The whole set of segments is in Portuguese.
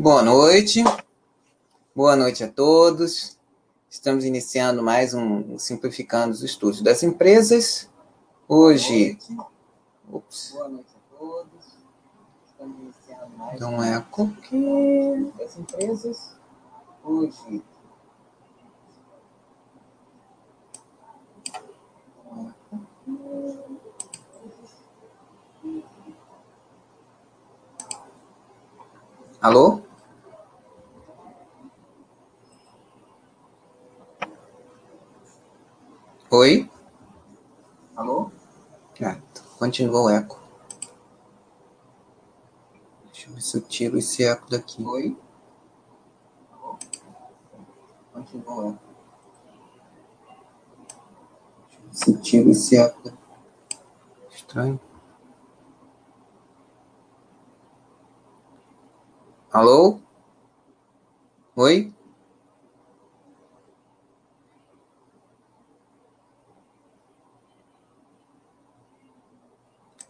Boa noite, boa noite a todos. Estamos iniciando mais um Simplificando os Estudos das Empresas. Hoje. Ops. Boa noite a todos. Estamos iniciando mais um eco aqui. Das empresas. Hoje. Alô? Oi? Alô? Ah, continua o eco. Deixa eu ver se eu tiro esse eco daqui. Oi? Alô? Continua o eco. Deixa eu ver se eu tiro esse eco daqui. Estranho. Alô? Oi?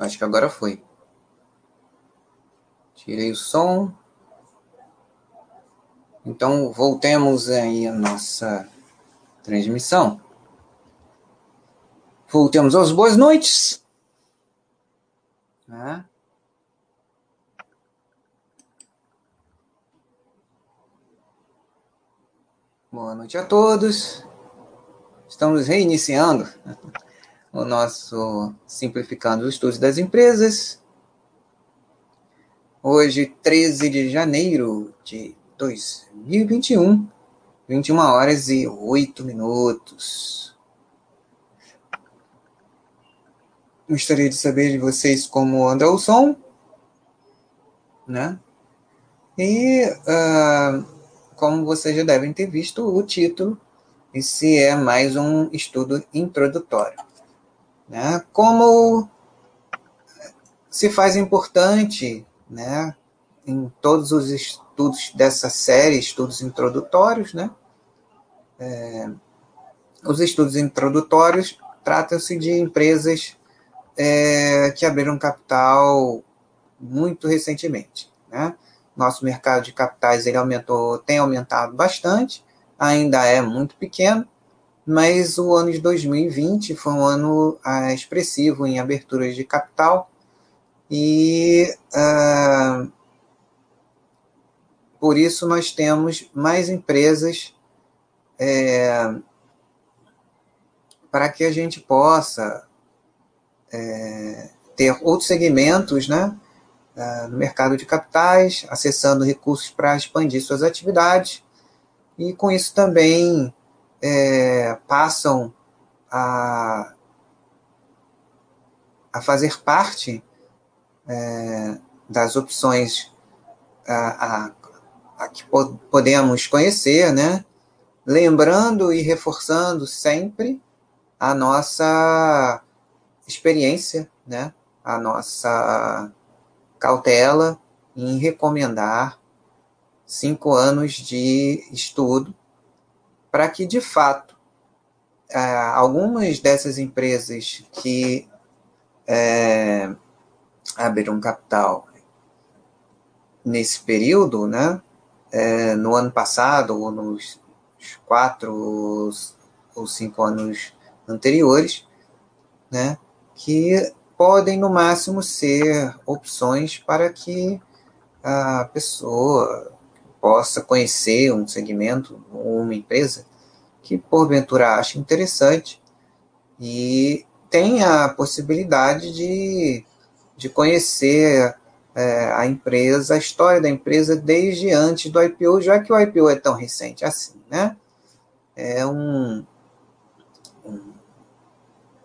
Acho que agora foi. Tirei o som. Então, voltemos aí a nossa transmissão. Voltemos às boas noites. Né? Boa noite a todos. Estamos reiniciando o nosso Simplificando os Estudos das Empresas. Hoje, 13 de janeiro de 2021, 21 horas e 8 minutos. Gostaria de saber de vocês como anda o som, né? E uh, como vocês já devem ter visto o título, esse é mais um estudo introdutório. Né? Como se faz importante né, em todos os estudos dessa série, estudos introdutórios, né? É, os estudos introdutórios tratam-se de empresas é, que abriram capital muito recentemente, né? Nosso mercado de capitais ele aumentou, tem aumentado bastante, ainda é muito pequeno, mas o ano de 2020 foi um ano ah, expressivo em aberturas de capital e uh, por isso nós temos mais empresas é, para que a gente possa é, ter outros segmentos, né? É, no mercado de capitais, acessando recursos para expandir suas atividades, e com isso também é, passam a, a fazer parte é, das opções a, a, a que po podemos conhecer, né? lembrando e reforçando sempre a nossa experiência, né? a nossa cautela em recomendar cinco anos de estudo para que, de fato, é, algumas dessas empresas que é, abriram capital nesse período, né, é, no ano passado ou nos quatro ou cinco anos anteriores, né, que podem, no máximo, ser opções para que a pessoa possa conhecer um segmento ou uma empresa que, porventura, ache interessante e tenha a possibilidade de, de conhecer é, a empresa, a história da empresa desde antes do IPO, já que o IPO é tão recente assim, né? É um,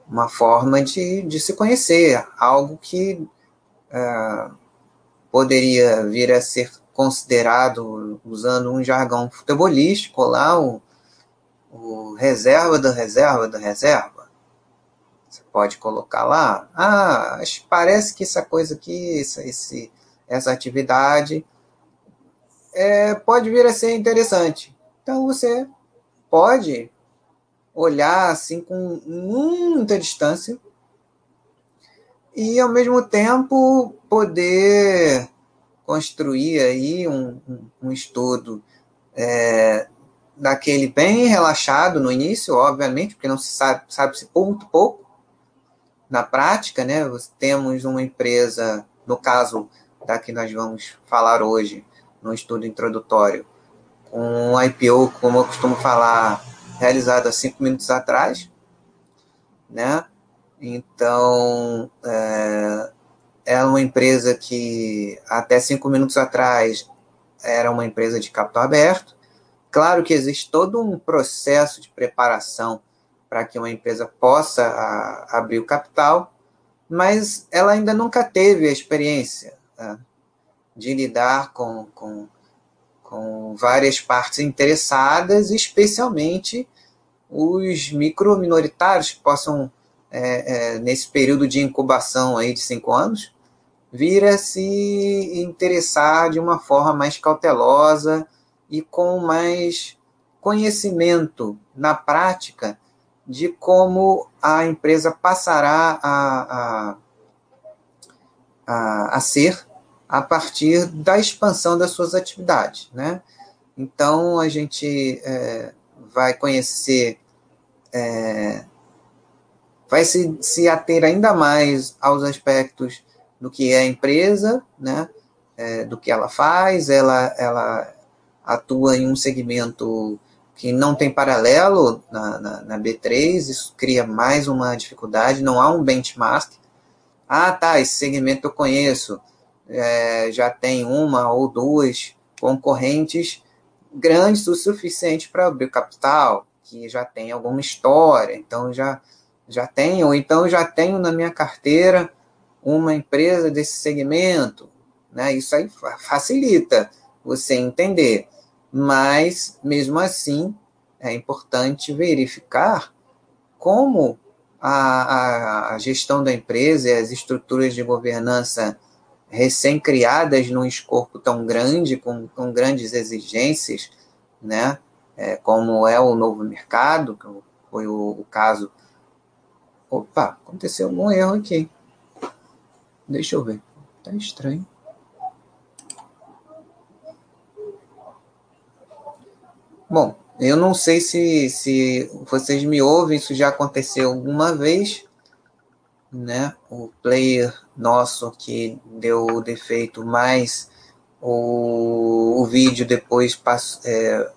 uma forma de, de se conhecer, algo que uh, poderia vir a ser considerado, usando um jargão futebolístico lá, o, o reserva da reserva da reserva. Você pode colocar lá, ah, parece que essa coisa aqui, essa, esse, essa atividade é, pode vir a ser interessante. Então você pode olhar assim com muita distância e ao mesmo tempo poder construir aí um, um, estudo é, daquele bem relaxado no início, obviamente, porque não se sabe, sabe-se muito pouco na prática, né? Temos uma empresa, no caso da que nós vamos falar hoje, no estudo introdutório, um IPO, como eu costumo falar, realizado há cinco minutos atrás, né? Então, é, é uma empresa que até cinco minutos atrás era uma empresa de capital aberto. Claro que existe todo um processo de preparação para que uma empresa possa a, abrir o capital, mas ela ainda nunca teve a experiência né, de lidar com, com, com várias partes interessadas, especialmente os micro-minoritários que possam, é, é, nesse período de incubação aí de cinco anos, vir a se interessar de uma forma mais cautelosa e com mais conhecimento na prática de como a empresa passará a, a, a, a ser a partir da expansão das suas atividades. Né? Então, a gente é, vai conhecer, é, vai se, se ater ainda mais aos aspectos do que é a empresa, né? É, do que ela faz, ela, ela atua em um segmento que não tem paralelo na, na, na, B3, isso cria mais uma dificuldade, não há um benchmark. Ah, tá, esse segmento eu conheço, é, já tem uma ou duas concorrentes grandes o suficiente para abrir capital, que já tem alguma história, então já, já tenho, ou então já tenho na minha carteira uma empresa desse segmento, né? Isso aí facilita você entender, mas mesmo assim é importante verificar como a, a, gestão da empresa e as estruturas de governança recém-criadas num escopo tão grande, com, com grandes exigências, né? É, como é o novo mercado, que foi o, o caso. Opa, aconteceu algum erro aqui. Deixa eu ver. Tá estranho. Bom, eu não sei se, se vocês me ouvem, isso já aconteceu alguma vez, né? O player nosso que deu o defeito, mas o, o vídeo depois passou, é,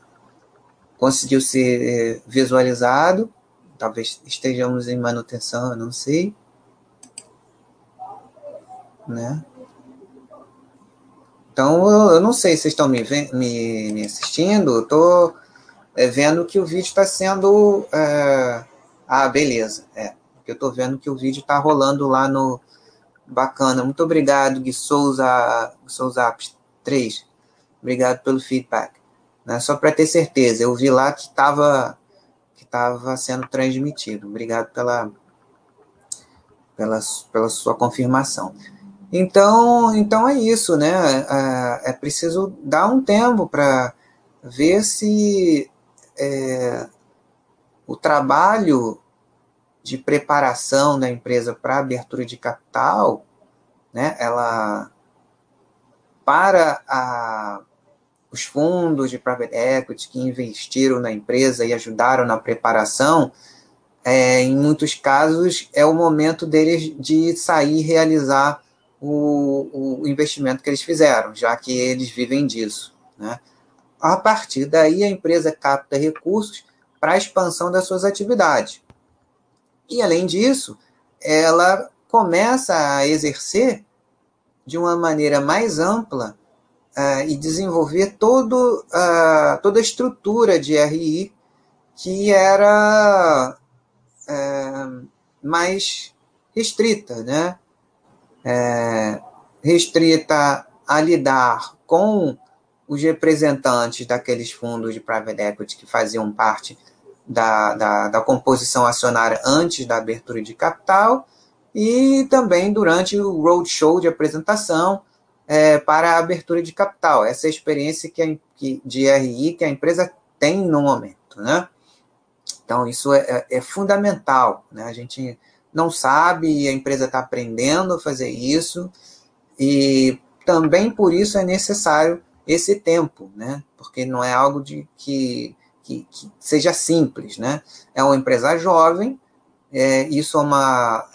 conseguiu ser é, visualizado. Talvez estejamos em manutenção, eu não sei né? Então, eu, não sei se vocês estão me, me, me assistindo, estou é, vendo que o vídeo está sendo... É... Ah, beleza, é. Eu estou vendo que o vídeo está rolando lá no... Bacana, muito obrigado, Gui Souza, Souza 3. Obrigado pelo feedback. Né? Só para ter certeza, eu vi lá que estava que tava sendo transmitido. Obrigado pela, pela, pela sua confirmação. Então, então é isso, né? É, é preciso dar um tempo para ver se é, o trabalho de preparação da empresa para abertura de capital, né? Ela para a, os fundos de private equity que investiram na empresa e ajudaram na preparação, é, em muitos casos é o momento deles de sair e realizar o, o investimento que eles fizeram, já que eles vivem disso. Né? A partir daí, a empresa capta recursos para a expansão das suas atividades. E, além disso, ela começa a exercer de uma maneira mais ampla uh, e desenvolver todo, uh, toda a estrutura de RI que era uh, mais restrita, né? É, restrita a lidar com os representantes daqueles fundos de private equity que faziam parte da, da, da, composição acionária antes da abertura de capital e também durante o roadshow de apresentação é, para a abertura de capital. Essa é a experiência que, a, que de RI que a empresa tem no momento. Né? Então, isso é, é, é fundamental. Né? A gente não sabe e a empresa está aprendendo a fazer isso. E também por isso é necessário esse tempo, né? Porque não é algo de que, que, que seja simples, né? É uma empresa jovem, é, isso é uma,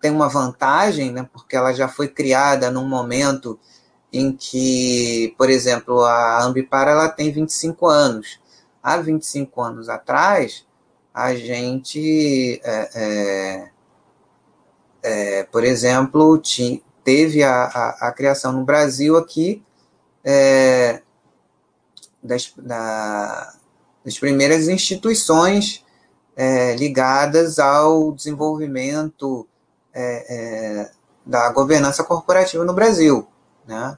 tem uma vantagem, né? Porque ela já foi criada num momento em que, por exemplo, a Ambipar ela tem 25 anos. Há 25 anos atrás, a gente, é, é, é, por exemplo, tinha, teve a, a, a, criação no Brasil aqui é, das, da, das primeiras instituições é, ligadas ao desenvolvimento é, da governança corporativa no Brasil, né?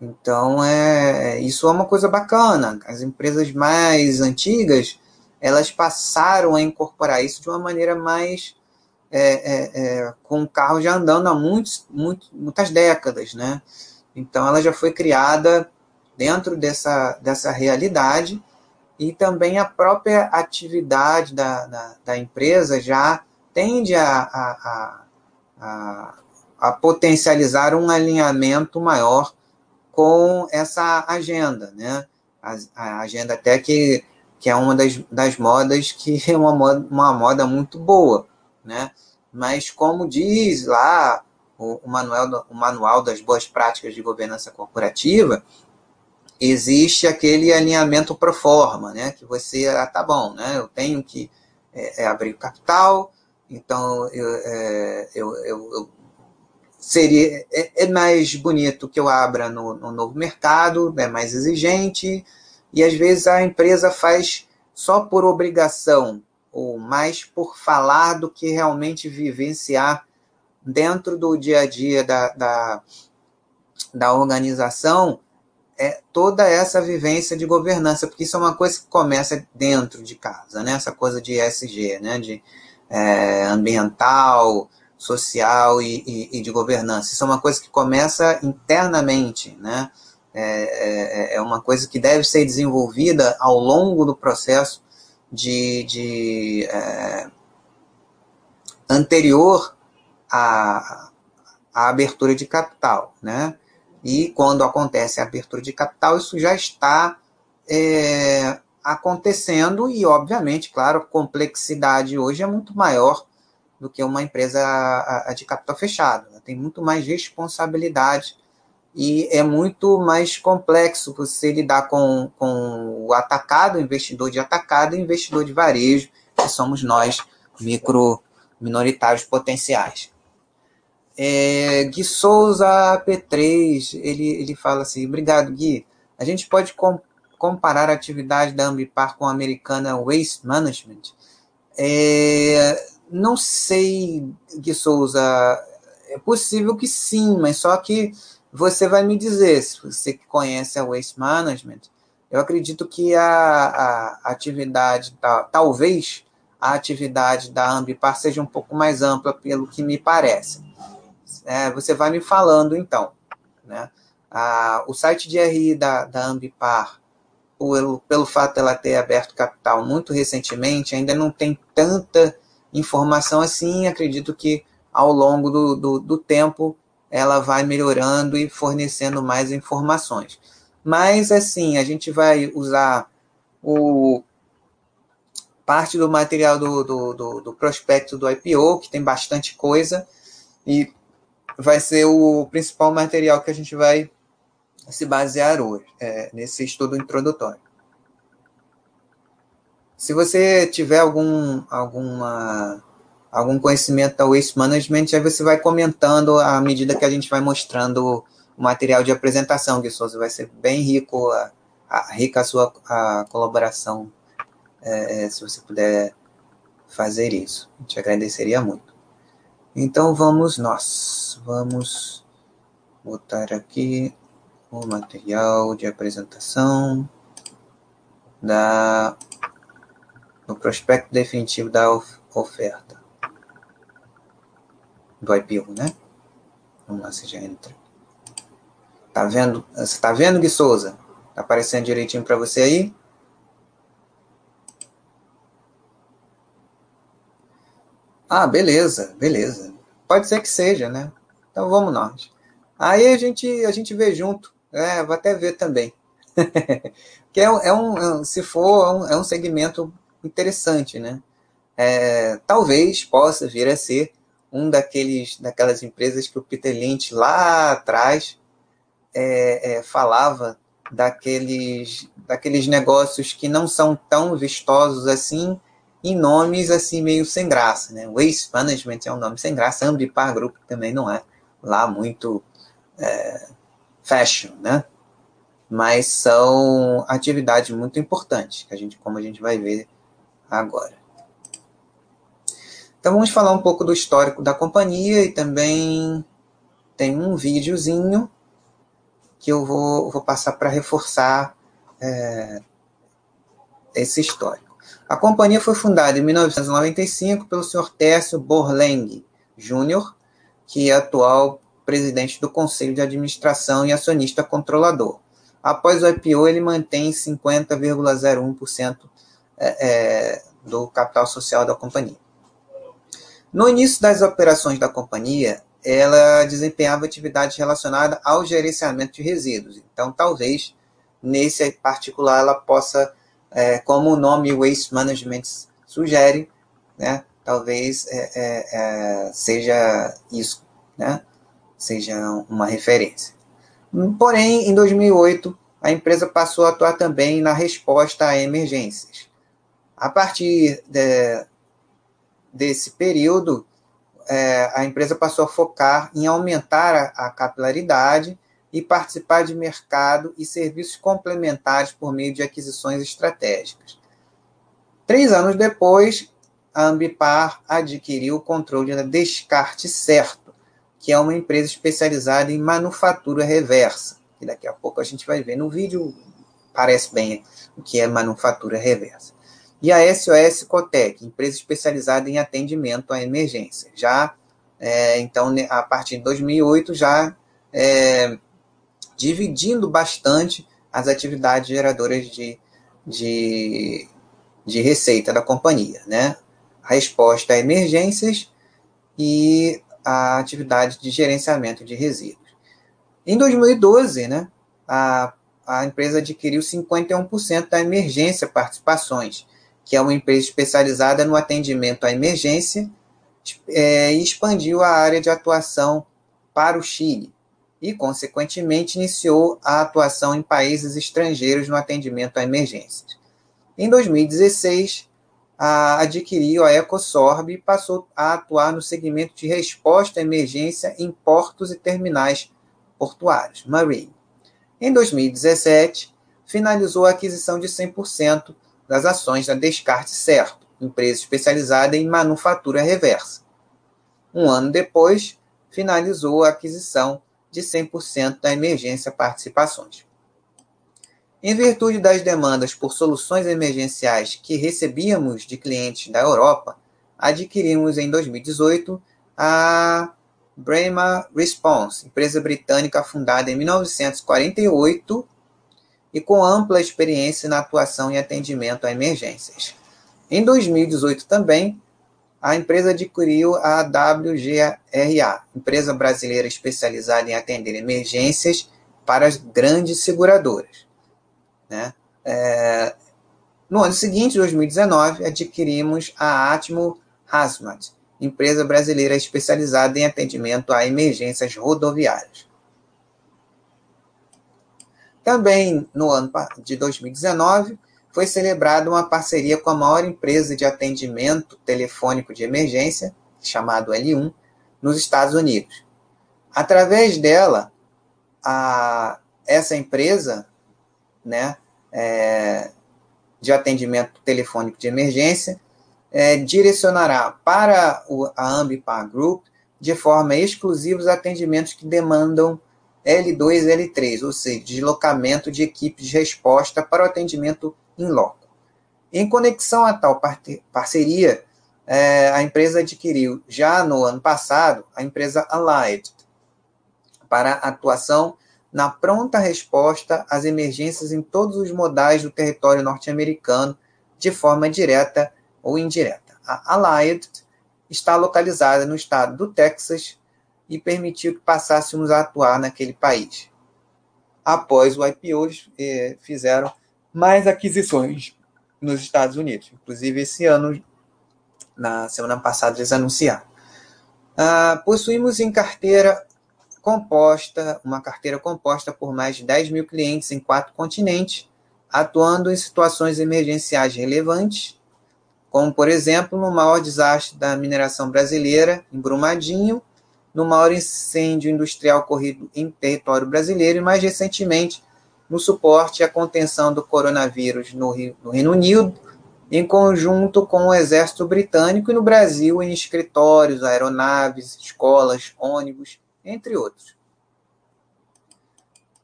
Então, é, isso é uma coisa bacana. As empresas mais antigas, elas passaram a incorporar isso de uma maneira mais é, é, é, com o carro já andando há muitos, muito, muitas décadas, né? Então, ela já foi criada dentro dessa, dessa realidade e também a própria atividade da, da, da empresa já tende a, a, a, a, potencializar um alinhamento maior com essa agenda, né? A, a agenda até que que é uma das, das modas que é uma moda, uma moda muito boa, né? Mas como diz lá o, o, manual, o manual das boas práticas de governança corporativa, existe aquele alinhamento pro forma, né? Que você, ah, tá bom, né? Eu tenho que é, é abrir capital, então eu, é, eu, eu, eu, seria é, é, mais bonito que eu abra no, no novo mercado, é mais exigente, e às vezes a empresa faz só por obrigação, ou mais por falar do que realmente vivenciar dentro do dia a dia da, da, da organização é toda essa vivência de governança, porque isso é uma coisa que começa dentro de casa, né? essa coisa de ESG, né? de é, ambiental, social e, e, e, de governança. Isso é uma coisa que começa internamente, né? É, é, é, uma coisa que deve ser desenvolvida ao longo do processo de, de é, anterior à, à abertura de capital, né? E quando acontece a abertura de capital, isso já está é, acontecendo e, obviamente, claro, a complexidade hoje é muito maior do que uma empresa de capital fechado. Né? Tem muito mais responsabilidade e é muito mais complexo você lidar com, com o atacado, o investidor de atacado e o investidor de varejo, que somos nós, micro minoritários potenciais. É, Gui Souza P3, ele, ele fala assim, obrigado Gui, a gente pode com, comparar a atividade da Ambipar com a americana Waste Management? É, não sei, Gui Souza, é possível que sim, mas só que você vai me dizer, se você que conhece a Waste Management, eu acredito que a, a atividade, talvez a atividade da Ambipar seja um pouco mais ampla, pelo que me parece. É, você vai me falando, então. Né? O site de RI da, da Ambipar, pelo, pelo fato dela ter aberto capital muito recentemente, ainda não tem tanta informação assim. Acredito que ao longo do, do, do tempo ela vai melhorando e fornecendo mais informações. Mas, assim, a gente vai usar o parte do material do, do, do, do prospecto do IPO, que tem bastante coisa, e vai ser o principal material que a gente vai se basear hoje, é, nesse estudo introdutório. Se você tiver algum, alguma algum conhecimento da Waste Management, aí você vai comentando à medida que a gente vai mostrando o material de apresentação, que Souza vai ser bem rico, a, a, rica a sua a colaboração, é, é, se você puder fazer isso. Gente agradeceria muito. Então vamos nós, vamos botar aqui o material de apresentação da do prospecto definitivo da oferta do IPO, né? Vamos lá, você já entra. Tá vendo? Você tá vendo, Gui Souza? Tá aparecendo direitinho para você aí? Ah, beleza, beleza. Pode ser que seja, né? Então vamos nós. Aí a gente, a gente vê junto, é, vou até ver também. que é, é, um, se for, é um, é um segmento interessante, né? É, talvez possa vir a ser um daqueles, daquelas empresas que o Peter Lynch lá atrás é, é, falava daqueles, daqueles negócios que não são tão vistosos assim, em nomes assim meio sem graça, né? Waste Management é um nome sem graça, Ambipar Group também não é lá muito é, fashion, né? Mas são atividades muito importantes, que a gente, como a gente vai ver agora. Então vamos falar um pouco do histórico da companhia e também tem um videozinho que eu vou, vou passar para reforçar é, esse histórico. A companhia foi fundada em 1995 pelo Sr. Tércio Borleng Jr., que é atual presidente do Conselho de Administração e acionista controlador. Após o IPO, ele mantém 50,01% é, é, do capital social da companhia. No início das operações da companhia, ela desempenhava atividades relacionadas ao gerenciamento de resíduos. Então, talvez, nesse particular, ela possa, é, como o nome Waste Management sugere, né, talvez é, é, é seja isso, né, seja uma referência. Porém, em 2008, a empresa passou a atuar também na resposta a emergências. A partir de, desse período, é, a empresa passou a focar em aumentar a, a capilaridade e participar de mercado e serviços complementares por meio de aquisições estratégicas. Três anos depois, a Ambipar adquiriu o controle da Descarte Certo, que é uma empresa especializada em manufatura reversa. Que daqui a pouco a gente vai ver no vídeo, parece bem o que é manufatura reversa e a SOS Cotec, empresa especializada em atendimento à emergência. Já, é, então, a partir de 2008, já é, dividindo bastante as atividades geradoras de, de, de receita da companhia, né? A resposta a emergências e a atividade de gerenciamento de resíduos. Em 2012, né, a, a empresa adquiriu 51% da emergência participações, que é uma empresa especializada no atendimento à emergência, é, expandiu a área de atuação para o Chile e, consequentemente, iniciou a atuação em países estrangeiros no atendimento a emergências. Em 2016, a, adquiriu a Ecosorb e passou a atuar no segmento de resposta à emergência em portos e terminais portuários, Marine. Em 2017, finalizou a aquisição de 100% das ações da Descarte Certo, empresa especializada em manufatura reversa. Um ano depois, finalizou a aquisição de 100% da Emergência Participações. Em virtude das demandas por soluções emergenciais que recebíamos de clientes da Europa, adquirimos em 2018 a Brema Response, empresa britânica fundada em 1948 e com ampla experiência na atuação e atendimento a emergências. Em 2018 também, a empresa adquiriu a WGRA, empresa brasileira especializada em atender emergências para as grandes seguradoras. Né? É, no ano seguinte, 2019, adquirimos a Atmo Hazmat, empresa brasileira especializada em atendimento a emergências rodoviárias. Também no ano de 2019, foi celebrada uma parceria com a maior empresa de atendimento telefônico de emergência, chamado L1, nos Estados Unidos. Através dela, a, essa empresa né, é, de atendimento telefônico de emergência é, direcionará para o, a Ambipar Group de forma exclusiva os atendimentos que demandam L2 e L3, ou seja, deslocamento de equipes de resposta para o atendimento em loco. Em conexão a tal parceria, é, a empresa adquiriu, já no ano passado, a empresa Allied, para atuação na pronta resposta às emergências em todos os modais do território norte-americano, de forma direta ou indireta. A Allied está localizada no estado do Texas, e permitiu que passássemos a atuar naquele país. Após o IPO, eles eh, fizeram mais aquisições nos Estados Unidos. Inclusive, esse ano, na semana passada, eles anunciaram. Ah, possuímos em carteira composta, uma carteira composta por mais de 10 mil clientes em quatro continentes, atuando em situações emergenciais relevantes, como, por exemplo, no maior desastre da mineração brasileira, em Brumadinho, no maior incêndio industrial ocorrido em território brasileiro e, mais recentemente, no suporte à contenção do coronavírus no, no Reino Unido, em conjunto com o Exército Britânico e no Brasil, em escritórios, aeronaves, escolas, ônibus, entre outros.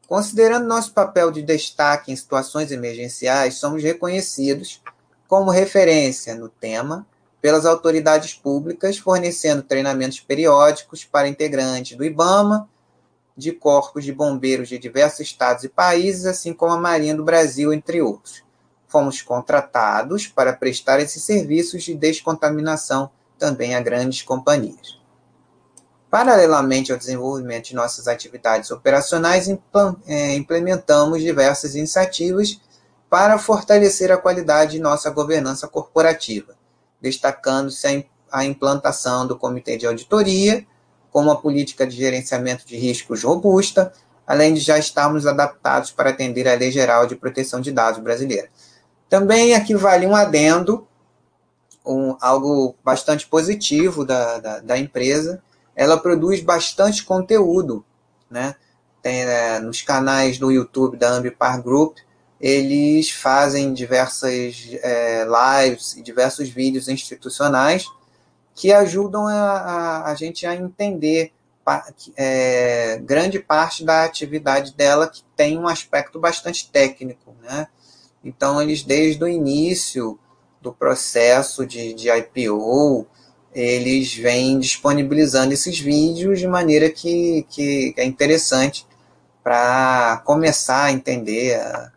Considerando nosso papel de destaque em situações emergenciais, somos reconhecidos como referência no tema pelas autoridades públicas, fornecendo treinamentos periódicos para integrantes do IBAMA, de corpos de bombeiros de diversos estados e países, assim como a Marinha do Brasil, entre outros. Fomos contratados para prestar esses serviços de descontaminação também a grandes companhias. Paralelamente ao desenvolvimento de nossas atividades operacionais, é, implementamos diversas iniciativas para fortalecer a qualidade de nossa governança corporativa destacando-se a implantação do Comitê de Auditoria, com uma política de gerenciamento de riscos robusta, além de já estarmos adaptados para atender à Lei Geral de Proteção de Dados brasileira. Também aqui vale um adendo, um, algo bastante positivo da, da, da, empresa. Ela produz bastante conteúdo, né? Tem, é, nos canais do YouTube da Ambipar Group, eles fazem diversas é, lives e diversos vídeos institucionais que ajudam a, a, a gente a entender é, grande parte da atividade dela que tem um aspecto bastante técnico, né? Então, eles, desde o início do processo de, de IPO, eles vêm disponibilizando esses vídeos de maneira que, que é interessante para começar a entender a,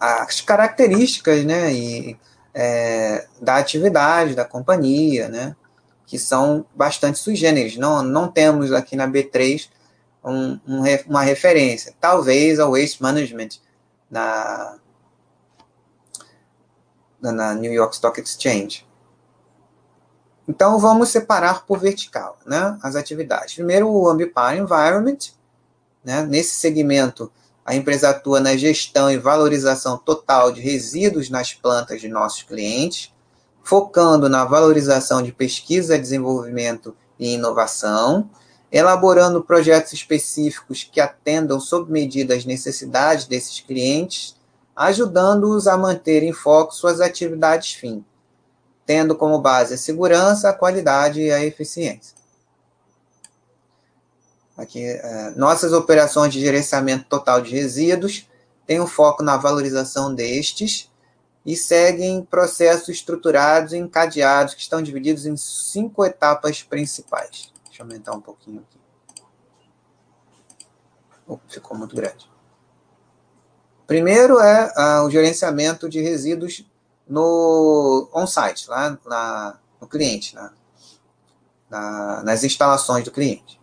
as características né, e, é, da atividade da companhia, né, que são bastante sui generis. Não, não temos aqui na B3 um, um, uma referência, talvez ao Waste Management na, na New York Stock Exchange. Então, vamos separar por vertical né, as atividades. Primeiro, o Ambipar Environment, né? Nesse segmento, a empresa atua na gestão e valorização total de resíduos nas plantas de nossos clientes, focando na valorização de pesquisa, desenvolvimento e inovação, elaborando projetos específicos que atendam sob medida as necessidades desses clientes, ajudando-os a manter em foco suas atividades fim, tendo como base a segurança, a qualidade e a eficiência. Aqui, é, nossas operações de gerenciamento total de resíduos têm um foco na valorização destes e seguem processos estruturados e encadeados que estão divididos em cinco etapas principais. Deixa eu aumentar um pouquinho aqui. Oh, ficou muito grande. Primeiro é uh, o gerenciamento de resíduos no on-site, lá na, no cliente, na, nas instalações do cliente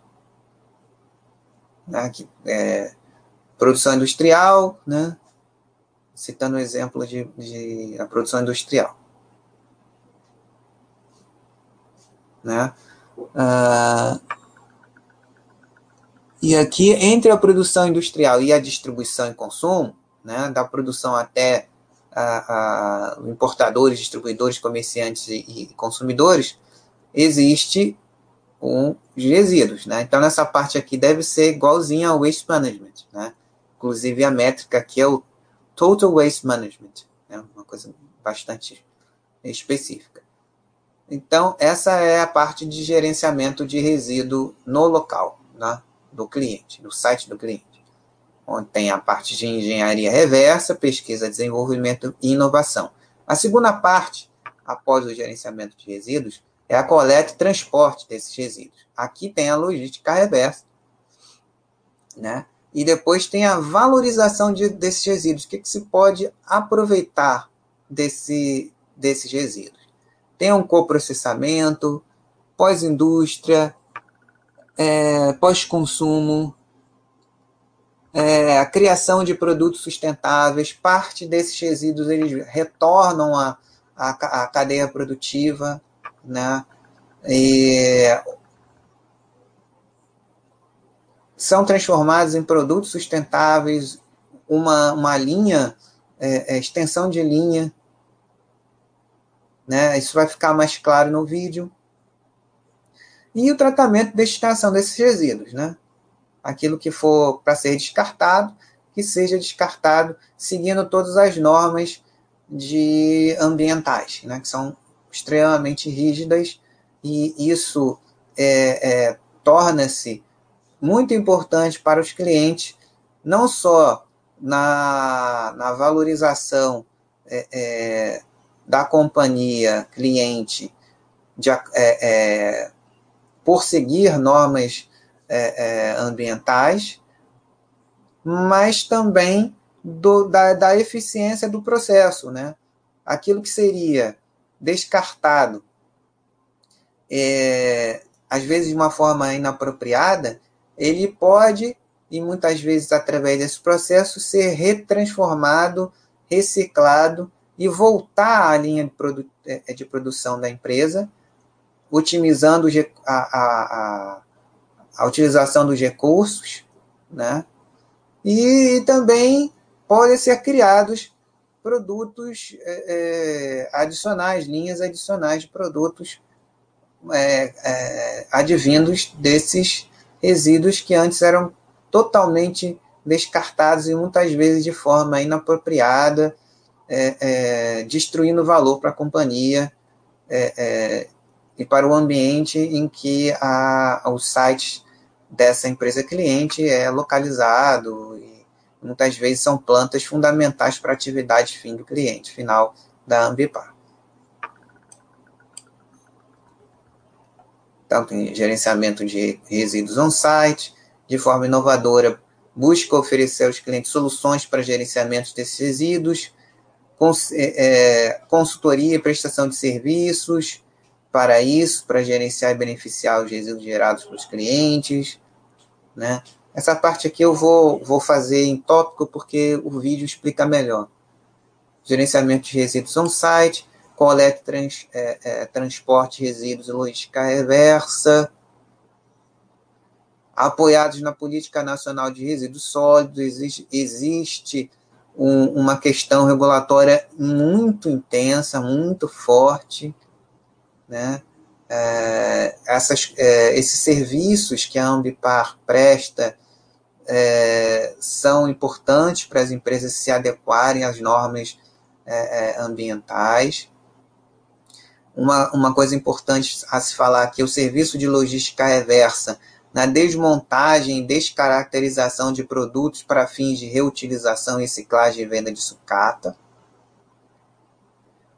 né, que, é, produção industrial, né, citando o exemplo de, de a produção industrial. Né? Uh, e aqui, entre a produção industrial e a distribuição e consumo, né, da produção até a, a importadores, distribuidores, comerciantes e, e consumidores, existe com os resíduos, né? Então, nessa parte aqui deve ser igualzinha ao Waste Management, né? Inclusive, a métrica aqui é o Total Waste Management, né? Uma coisa bastante específica. Então, essa é a parte de gerenciamento de resíduo no local, né? Do cliente, no site do cliente. Onde tem a parte de engenharia reversa, pesquisa, desenvolvimento e inovação. A segunda parte, após o gerenciamento de resíduos, é a coleta e transporte desses resíduos. Aqui tem a logística reversa, né? E depois tem a valorização de, desses resíduos. O que, que se pode aproveitar desse, desses resíduos? Tem um coprocessamento, pós-indústria, é, pós-consumo, é, a criação de produtos sustentáveis, parte desses resíduos eles retornam à, à, à cadeia produtiva, né? E são transformados em produtos sustentáveis, uma, uma linha, é, é, extensão de linha, né? Isso vai ficar mais claro no vídeo. E o tratamento e destinação desses resíduos, né? Aquilo que for para ser descartado, que seja descartado seguindo todas as normas de ambientais, né? Que são extremamente rígidas e isso é, é, torna-se muito importante para os clientes, não só na, na valorização é, é da companhia cliente de, é, é, por seguir normas ambientais, mas também do, da, da eficiência do processo. Né? Aquilo que seria descartado, é, às vezes de uma forma inapropriada, ele pode, e muitas vezes através desse processo, ser retransformado, reciclado e voltar à linha de, produ é, de produção da empresa, otimizando a, a, a, a utilização dos recursos, né? E, e, também podem ser criados produtos é, é, adicionais, linhas adicionais de produtos é, é, advindos desses resíduos que antes eram totalmente descartados e muitas vezes de forma inapropriada é, destruindo valor para a companhia e para o ambiente em que a, o site dessa empresa cliente é localizado muitas vezes são plantas fundamentais para a atividade fim do cliente, final da Ambipar. Então, tem gerenciamento de resíduos on-site, de forma inovadora, busca oferecer aos clientes soluções para gerenciamento desses resíduos, cons é, é, consultoria e prestação de serviços para isso, para gerenciar e beneficiar os resíduos gerados pelos clientes, né? Essa parte aqui eu vou, vou fazer em tópico porque o vídeo explica melhor. Gerenciamento de resíduos on-site, coleta, trans, é, é, transporte de resíduos e logística reversa, apoiados na Política Nacional de Resíduos Sólidos, existe, existe um, uma questão regulatória muito intensa, muito forte, né? É, essas, é, esses serviços que a Ambipar presta é, são importantes para as empresas se adequarem às normas é, é, ambientais. Uma, uma coisa importante a se falar aqui, o serviço de logística reversa na desmontagem e descaracterização de produtos para fins de reutilização, reciclagem e venda de sucata.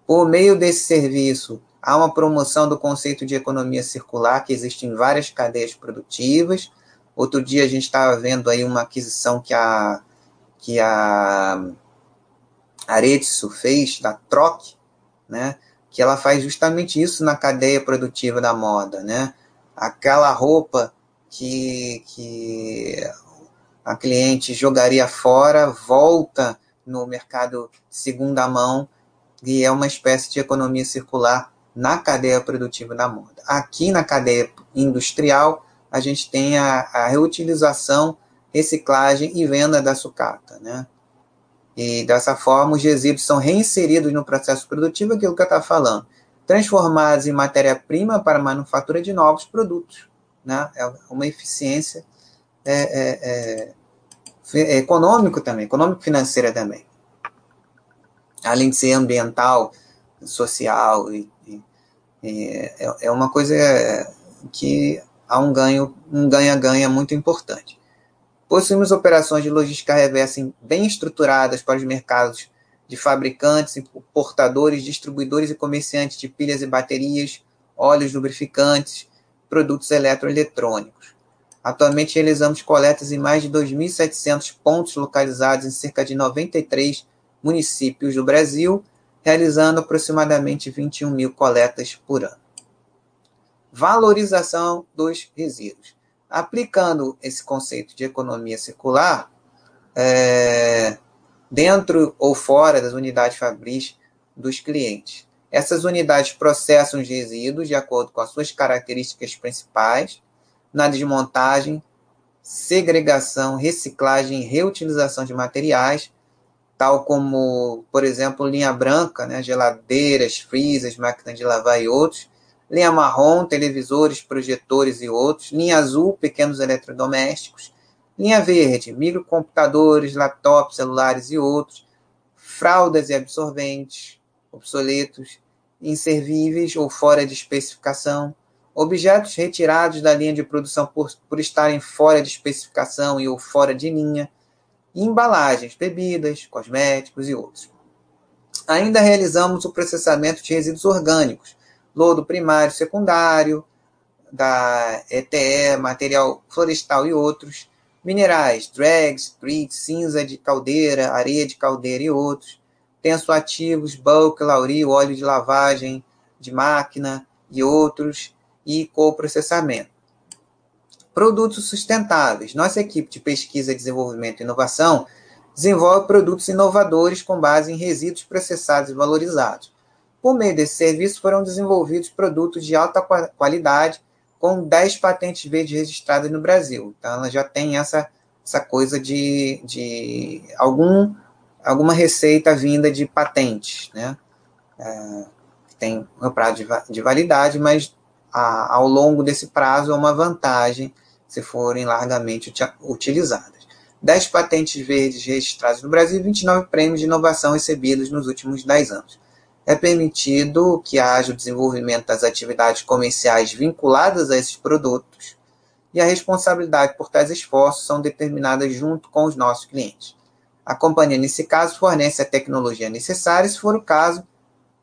Por meio desse serviço, há uma promoção do conceito de economia circular que existe em várias cadeias produtivas. Outro dia a gente estava vendo aí uma aquisição que a que a Aretsu fez da Troc, né? Que ela faz justamente isso na cadeia produtiva da moda, né? Aquela roupa que, que a cliente jogaria fora, volta no mercado segunda mão e é uma espécie de economia circular na cadeia produtiva da moda. Aqui na cadeia industrial, a gente tem a, a reutilização, reciclagem e venda da sucata, né? E dessa forma, os resíduos são reinseridos no processo produtivo, aquilo que eu estava falando, transformados em matéria-prima para a manufatura de novos produtos né? é uma eficiência é, é, é, é econômico também, econômico-financeira também. Além de ser ambiental, social, e, e, é, é uma coisa que há um ganho, um ganha-ganha muito importante. Possuímos operações de logística reversa bem estruturadas para os mercados de fabricantes, importadores, distribuidores e comerciantes de pilhas e baterias, óleos lubrificantes, produtos eletroeletrônicos. Atualmente realizamos coletas em mais de 2.700 pontos localizados em cerca de 93 municípios do Brasil, realizando aproximadamente 21 mil coletas por ano. Valorização dos resíduos. Aplicando esse conceito de economia circular, é, dentro ou fora das unidades fabris dos clientes. Essas unidades processam os resíduos de acordo com as suas características principais, na desmontagem, segregação, reciclagem e reutilização de materiais, tal como, por exemplo, linha branca, né, geladeiras, freezers, máquinas de lavar e outros, linha marrom, televisores, projetores e outros, linha azul, pequenos eletrodomésticos, linha verde, microcomputadores, laptops, celulares e outros, fraldas e absorventes, obsoletos, inservíveis ou fora de especificação, objetos retirados da linha de produção por, por estarem fora de especificação e ou fora de linha, e embalagens, bebidas, cosméticos e outros. Ainda realizamos o processamento de resíduos orgânicos, lodo primário secundário, da ETE, material florestal e outros, minerais, drags, grit, cinza de caldeira, areia de caldeira e outros, tensoativos, bulk, lauril, óleo de lavagem de máquina e outros, e coprocessamento. Produtos sustentáveis. Nossa equipe de pesquisa, desenvolvimento e inovação desenvolve produtos inovadores com base em resíduos processados e valorizados. Por meio desse serviço, foram desenvolvidos produtos de alta qualidade com 10 patentes verdes registradas no Brasil. Então, ela já tem essa, essa coisa de, de algum alguma receita vinda de patentes, né? É, tem um prazo de, de validade, mas a, ao longo desse prazo é uma vantagem se forem largamente utilizadas. 10 patentes verdes registradas no Brasil e 29 prêmios de inovação recebidos nos últimos 10 anos. É permitido que haja o desenvolvimento das atividades comerciais vinculadas a esses produtos e a responsabilidade por tais esforços são determinadas junto com os nossos clientes. A companhia, nesse caso, fornece a tecnologia necessária, se for o caso,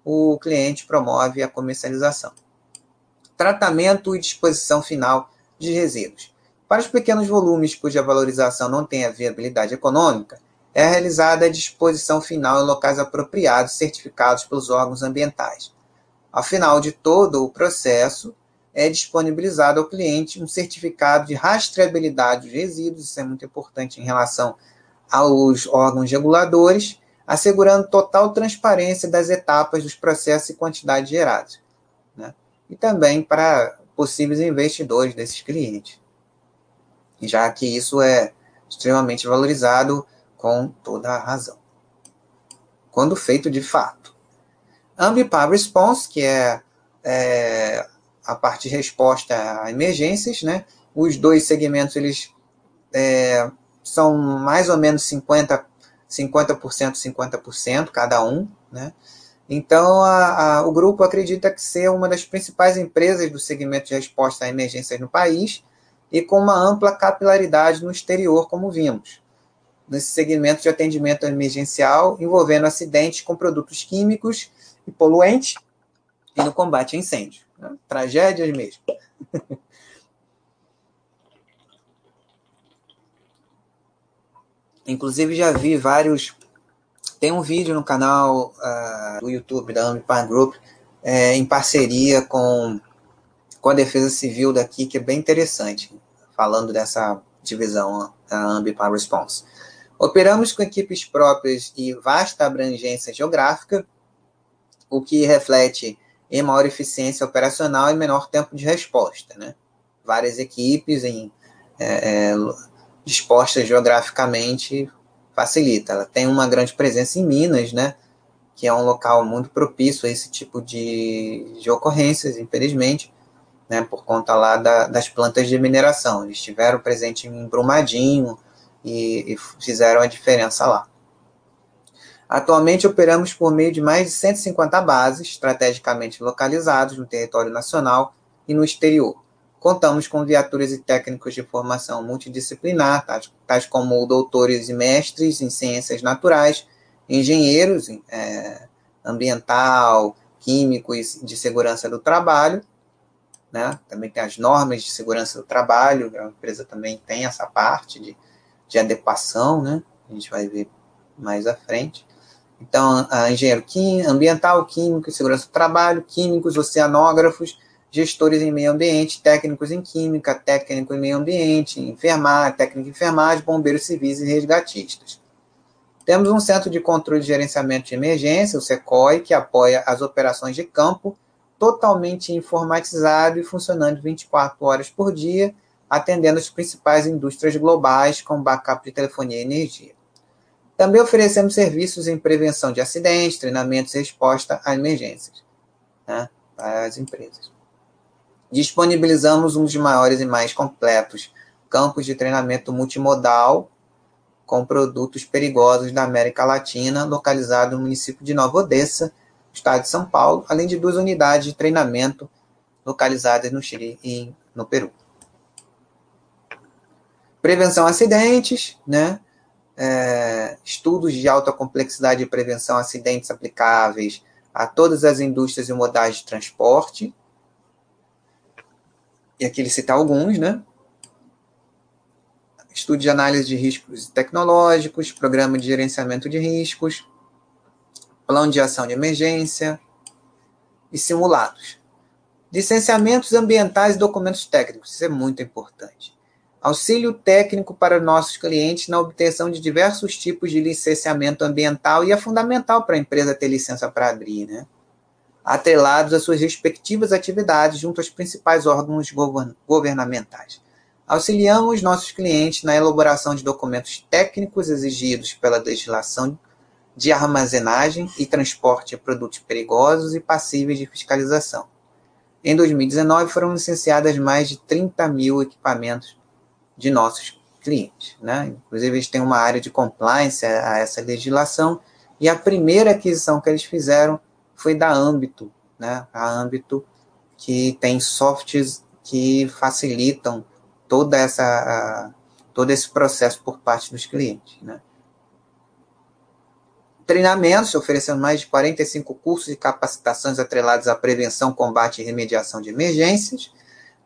o cliente promove a comercialização. Tratamento e disposição final de resíduos. Para os pequenos volumes cuja valorização não tem a viabilidade econômica, é realizada a disposição final em locais apropriados certificados pelos órgãos ambientais. Ao final de todo o processo, é disponibilizado ao cliente um certificado de rastreabilidade dos resíduos, isso é muito importante em relação aos órgãos reguladores, assegurando total transparência das etapas dos processos e quantidade gerados. Né? E também para possíveis investidores desses clientes, já que isso é extremamente valorizado com toda a razão. Quando feito de fato. Ambipar Response, que é, é a parte de resposta a emergências, né? Os dois segmentos eles é, são mais ou menos 50%, 50%, 50% cada um, né? Então, a, a, o grupo acredita que ser uma das principais empresas do segmento de resposta a emergências no país e com uma ampla capilaridade no exterior, como vimos, nesse segmento de atendimento emergencial envolvendo acidentes com produtos químicos e poluentes e no combate a incêndio. Né? Tragédias mesmo. Inclusive já vi vários. Tem um vídeo no canal uh, do YouTube da Ambipar Group é, em parceria com, com a Defesa Civil daqui, que é bem interessante, falando dessa divisão da Ambipar Response. Operamos com equipes próprias e vasta abrangência geográfica, o que reflete em maior eficiência operacional e menor tempo de resposta. Né? Várias equipes em é, é, disposta geograficamente facilita. Ela tem uma grande presença em Minas, né? Que é um local muito propício a esse tipo de, de ocorrências, infelizmente, né? Por conta lá da, das plantas de mineração. Eles estiveram presentes em Brumadinho e, e fizeram a diferença lá. Atualmente operamos por meio de mais de 150 bases estrategicamente localizadas no território nacional e no exterior Contamos com viaturas e técnicos de formação multidisciplinar, tais, tais como doutores e mestres em ciências naturais, engenheiros é, ambiental, químicos de segurança do trabalho, né? também tem as normas de segurança do trabalho, a empresa também tem essa parte de, de adequação, né? a gente vai ver mais à frente. Então, engenheiro quim, ambiental, químico, segurança do trabalho, químicos, oceanógrafos, gestores em meio ambiente, técnicos em química, técnico em meio ambiente, enfermagem, técnico em enfermagem, bombeiros civis e resgatistas. Temos um centro de controle e gerenciamento de emergência, o SECOI, que apoia as operações de campo, totalmente informatizado e funcionando 24 horas por dia, atendendo as principais indústrias globais com backup de telefonia e energia. Também oferecemos serviços em prevenção de acidentes, treinamentos e resposta a emergências né, para as empresas disponibilizamos um dos maiores e mais completos campos de treinamento multimodal com produtos perigosos da América Latina, localizado no município de Nova Odessa, estado de São Paulo, além de duas unidades de treinamento localizadas no Chile e no Peru. Prevenção a acidentes, né? É, estudos de alta complexidade de prevenção a acidentes aplicáveis a todas as indústrias e modais de transporte, e aqui ele cita alguns, né? Estudo de análise de riscos tecnológicos, programa de gerenciamento de riscos, plano de ação de emergência e simulados. Licenciamentos ambientais e documentos técnicos, isso é muito importante. Auxílio técnico para nossos clientes na obtenção de diversos tipos de licenciamento ambiental e é fundamental para a empresa ter licença para abrir, né? atrelados às suas respectivas atividades junto aos principais órgãos governamentais. Auxiliamos nossos clientes na elaboração de documentos técnicos exigidos pela legislação de armazenagem e transporte de produtos perigosos e passíveis de fiscalização. Em 2019, foram licenciadas mais de 30 mil equipamentos de nossos clientes. Né? Inclusive, eles têm uma área de compliance a essa legislação, e a primeira aquisição que eles fizeram foi da âmbito, né? A âmbito que tem softwares que facilitam toda essa todo esse processo por parte dos clientes, né? Treinamentos, oferecendo mais de 45 cursos e capacitações atrelados à prevenção, combate e remediação de emergências.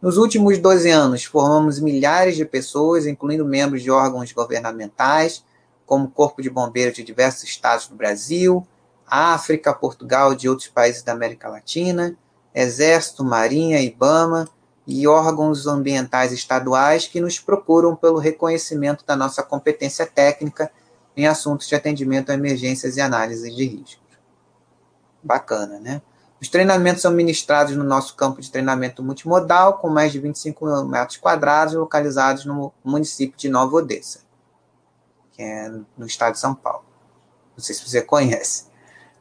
Nos últimos 12 anos, formamos milhares de pessoas, incluindo membros de órgãos governamentais, como Corpo de Bombeiros de diversos estados do Brasil, África, Portugal e de outros países da América Latina, Exército, Marinha, IBAMA e órgãos ambientais estaduais que nos procuram pelo reconhecimento da nossa competência técnica em assuntos de atendimento a emergências e análise de riscos. Bacana, né? Os treinamentos são ministrados no nosso campo de treinamento multimodal, com mais de 25 metros quadrados, localizados no município de Nova Odessa, que é no estado de São Paulo. Não sei se você conhece.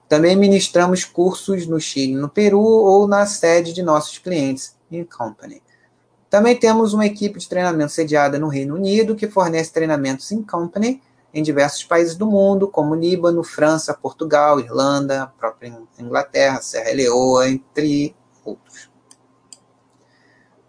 Também ministramos cursos no Chile, no Peru ou na sede de nossos clientes, in company. Também temos uma equipe de treinamento sediada no Reino Unido, que fornece treinamentos in company em diversos países do mundo, como Líbano, França, Portugal, Irlanda, própria Inglaterra, Serra Leoa, entre outros.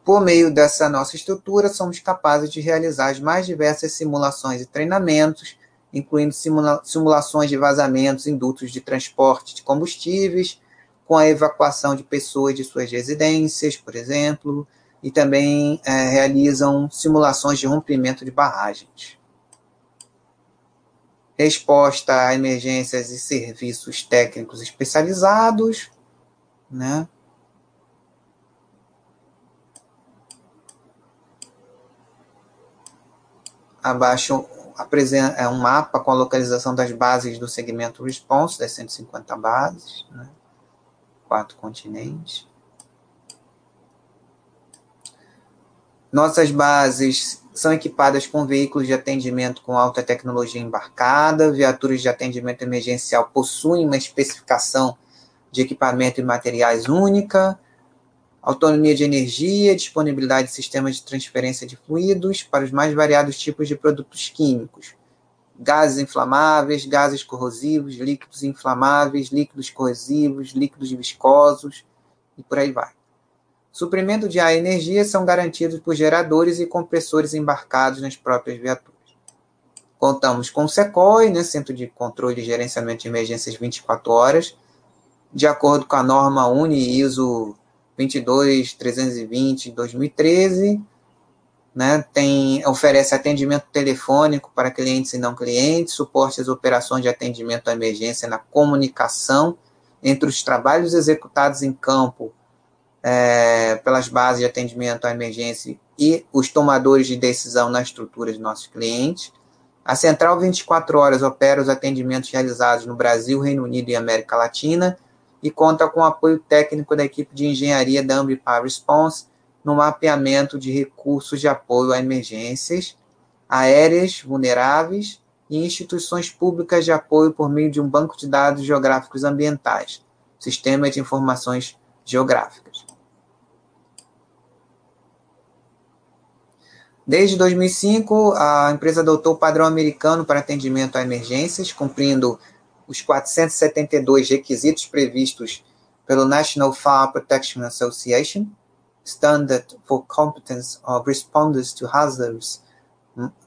Por meio dessa nossa estrutura, somos capazes de realizar as mais diversas simulações e treinamentos incluindo simula simulações de vazamentos em dutos de transporte de combustíveis, com a evacuação de pessoas de suas residências, por exemplo, e também é, realizam simulações de rompimento de barragens. Resposta a emergências e serviços técnicos especializados, né? Abaixo é um mapa com a localização das bases do segmento Response, das 150 bases, né? quatro continentes. Nossas bases são equipadas com veículos de atendimento com alta tecnologia embarcada, viaturas de atendimento emergencial possuem uma especificação de equipamento e materiais única, autonomia de energia, disponibilidade de sistemas de transferência de fluidos para os mais variados tipos de produtos químicos, gases inflamáveis, gases corrosivos, líquidos inflamáveis, líquidos corrosivos, líquidos viscosos e por aí vai. Suprimento de ar e energia são garantidos por geradores e compressores embarcados nas próprias viaturas. Contamos com o SECOI, né, Centro de Controle e Gerenciamento de Emergências 24 horas, de acordo com a norma UNI ISO 22320 2013, né, tem, oferece atendimento telefônico para clientes e não clientes, suporte às operações de atendimento à emergência na comunicação entre os trabalhos executados em campo é, pelas bases de atendimento à emergência e os tomadores de decisão na estrutura de nossos clientes. A Central 24 Horas opera os atendimentos realizados no Brasil, Reino Unido e América Latina e conta com o apoio técnico da equipe de engenharia da Ambipar Response no mapeamento de recursos de apoio a emergências aéreas vulneráveis e instituições públicas de apoio por meio de um banco de dados geográficos ambientais, Sistema de Informações Geográficas. Desde 2005, a empresa adotou o padrão americano para atendimento a emergências, cumprindo os 472 requisitos previstos pelo National Fire Protection Association, Standard for Competence of Responders to Hazardous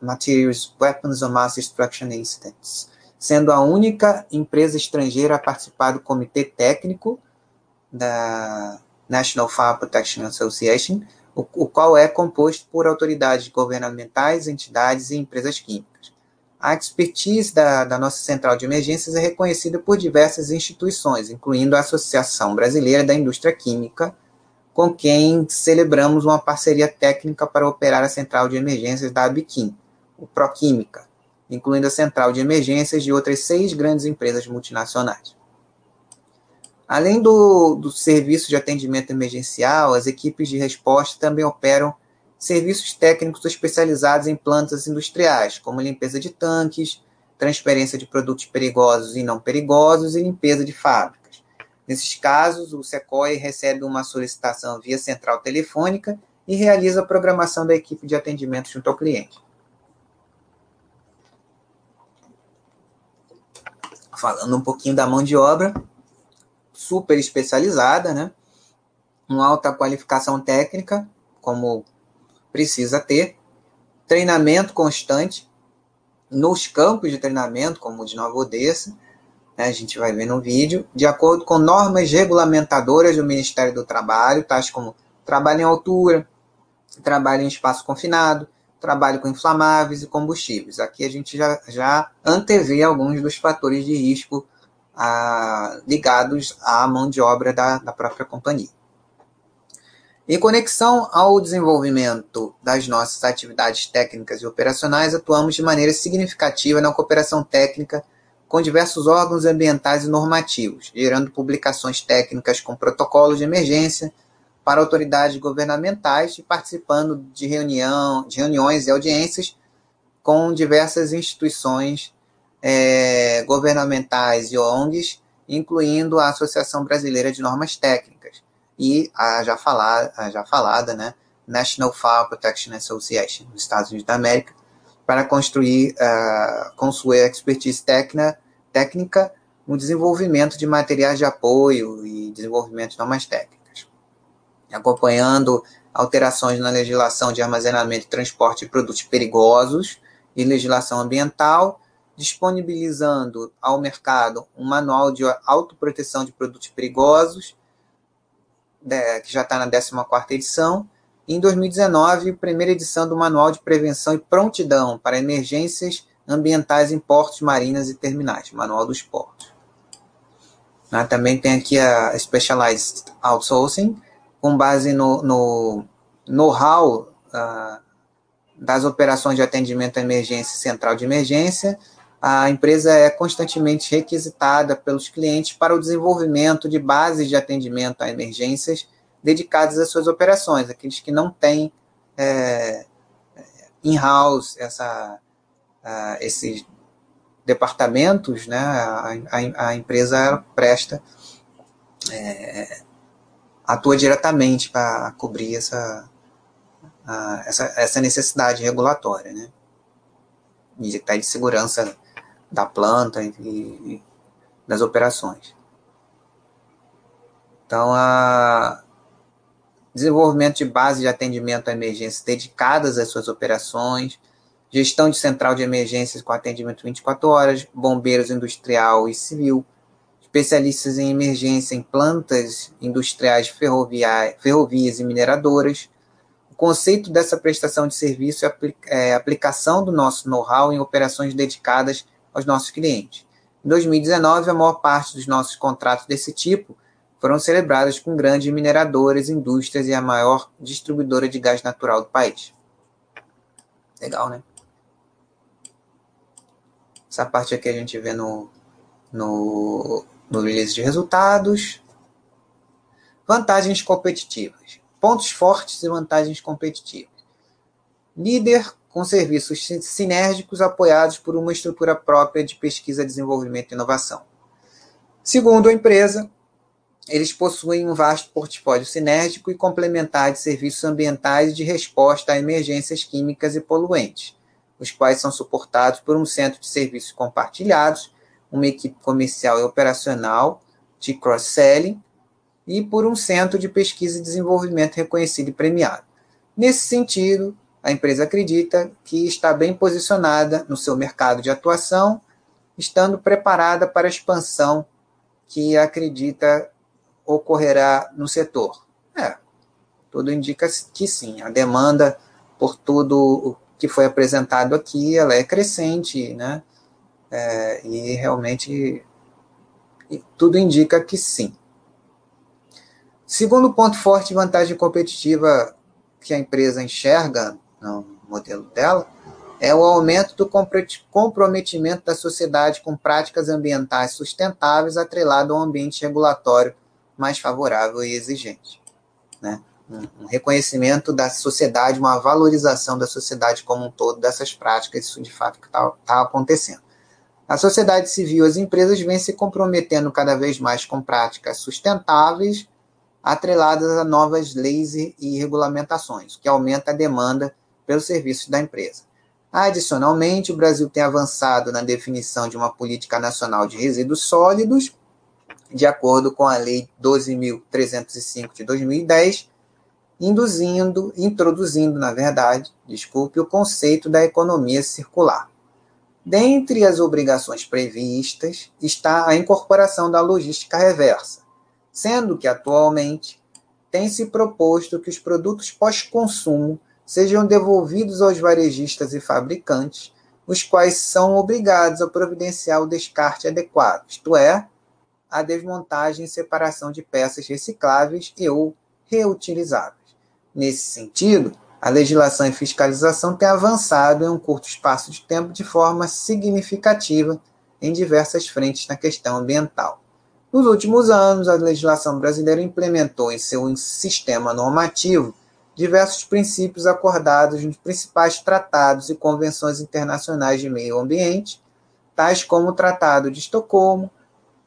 Materials, Weapons of Mass Destruction Incidents, sendo a única empresa estrangeira a participar do comitê técnico da National Fire Protection Association, o, qual é composto por autoridades governamentais, entidades e empresas químicas. A expertise da, da nossa central de emergências é reconhecida por diversas instituições, incluindo a Associação Brasileira da Indústria Química, com quem celebramos uma parceria técnica para operar a central de emergências da Abiquim, o Proquímica, incluindo a central de emergências de outras seis grandes empresas multinacionais. Além do, do serviço de atendimento emergencial, as equipes de resposta também operam serviços técnicos especializados em plantas industriais, como limpeza de tanques, transferência de produtos perigosos e não perigosos e limpeza de fábricas. Nesses casos, o SECOI recebe uma solicitação via central telefônica e realiza a programação da equipe de atendimento junto ao cliente. Falando um pouquinho da mão de obra, super especializada, né? Uma alta qualificação técnica, como precisa ter, treinamento constante nos campos de treinamento, como o de Nova Odessa, né, a gente vai ver no vídeo, de acordo com normas regulamentadoras do Ministério do Trabalho, tais como trabalho em altura, trabalho em espaço confinado, trabalho com inflamáveis e combustíveis. Aqui a gente já, já antevê alguns dos fatores de risco ah, ligados à mão de obra da, da própria companhia. Em conexão ao desenvolvimento das nossas atividades técnicas e operacionais, atuamos de maneira significativa na cooperação técnica com diversos órgãos ambientais e normativos, gerando publicações técnicas com protocolos de emergência para autoridades governamentais e participando de, reunião, de reuniões e audiências com diversas instituições é, governamentais e ONGs, incluindo a Associação Brasileira de Normas Técnicas e a já falada, a já falada né, National Fire Protection Association, dos Estados Unidos da América, para construir, uh, com sua expertise técnica, técnica no desenvolvimento de materiais de apoio e desenvolvimento de normas técnicas, acompanhando alterações na legislação de armazenamento transporte de produtos perigosos e legislação ambiental, disponibilizando ao mercado um manual de autoproteção de produtos perigosos, né, que já está na 14ª edição, em 2019, primeira edição do Manual de Prevenção e Prontidão para Emergências Ambientais em Portos, Marinas e Terminais, Manual dos Portos. Ah, também tem aqui a Specialized Outsourcing, com base no know-how uh, das operações de atendimento à emergência central de emergência. A empresa é constantemente requisitada pelos clientes para o desenvolvimento de bases de atendimento a emergências dedicadas às suas operações, aqueles que não têm é, in-house essa, uh, esses departamentos, né, a, a, a empresa presta, é, atua diretamente para cobrir essa, essa, essa necessidade regulatória, né, e até de segurança da planta e, e das operações. Então, a, desenvolvimento de base de atendimento a emergências dedicadas às suas operações, gestão de central de emergências com atendimento 24 horas, bombeiros industrial e civil, especialistas em emergência em plantas industriais, ferrovias e mineradoras. O conceito dessa prestação de serviço é a aplicação do nosso know-how em operações dedicadas aos nossos clientes. Em 2019, a maior parte dos nossos contratos desse tipo foram celebradas com grandes mineradoras, indústrias e a maior distribuidora de gás natural do país. Legal, né? Essa parte aqui a gente vê no, no, no release de resultados. Vantagens competitivas. Pontos fortes e vantagens competitivas. Líder com serviços sinérgicos apoiados por uma estrutura própria de pesquisa, desenvolvimento e inovação. Segundo a empresa, eles possuem um vasto portfólio sinérgico e complementar de serviços ambientais de resposta a emergências químicas e poluentes, os quais são suportados por um centro de serviços compartilhados, uma equipe comercial e operacional de cross-selling e por um centro de pesquisa e desenvolvimento reconhecido e premiado. Nesse sentido, a empresa acredita que está bem posicionada no seu mercado de atuação, estando preparada para a expansão que acredita ocorrerá no setor? É, tudo indica que sim. A demanda por tudo que foi apresentado aqui, ela é crescente, né? É, e realmente tudo indica que sim. Segundo ponto forte vantagem competitiva que a empresa enxerga no modelo dela é o aumento do comprometimento da sociedade com práticas ambientais sustentáveis atrelado ao ambiente regulatório mais favorável e exigente. Né? Um, reconhecimento da sociedade, uma valorização da sociedade como um todo dessas práticas, isso de fato está tá acontecendo. A sociedade civil, as empresas vêm se comprometendo cada vez mais com práticas sustentáveis, atreladas a novas leis e regulamentações, que aumenta a demanda pelos serviços da empresa. Adicionalmente, o Brasil tem avançado na definição de uma política nacional de resíduos sólidos, de acordo com a Lei 12.305 de 2010, induzindo, introduzindo, na verdade, desculpe, o conceito da economia circular. Dentre as obrigações previstas está a incorporação da logística reversa, sendo que atualmente tem se proposto que os produtos pós-consumo sejam devolvidos aos varejistas e fabricantes, os quais são obrigados a providenciar o descarte adequado, isto é, a desmontagem e separação de peças recicláveis e ou reutilizáveis. Nesse sentido, a legislação e fiscalização têm avançado em um curto espaço de tempo de forma significativa em diversas frentes na questão ambiental. Nos últimos anos, a legislação brasileira implementou em seu sistema normativo diversos princípios acordados nos principais tratados e convenções internacionais de meio ambiente, tais como o Tratado de Estocolmo,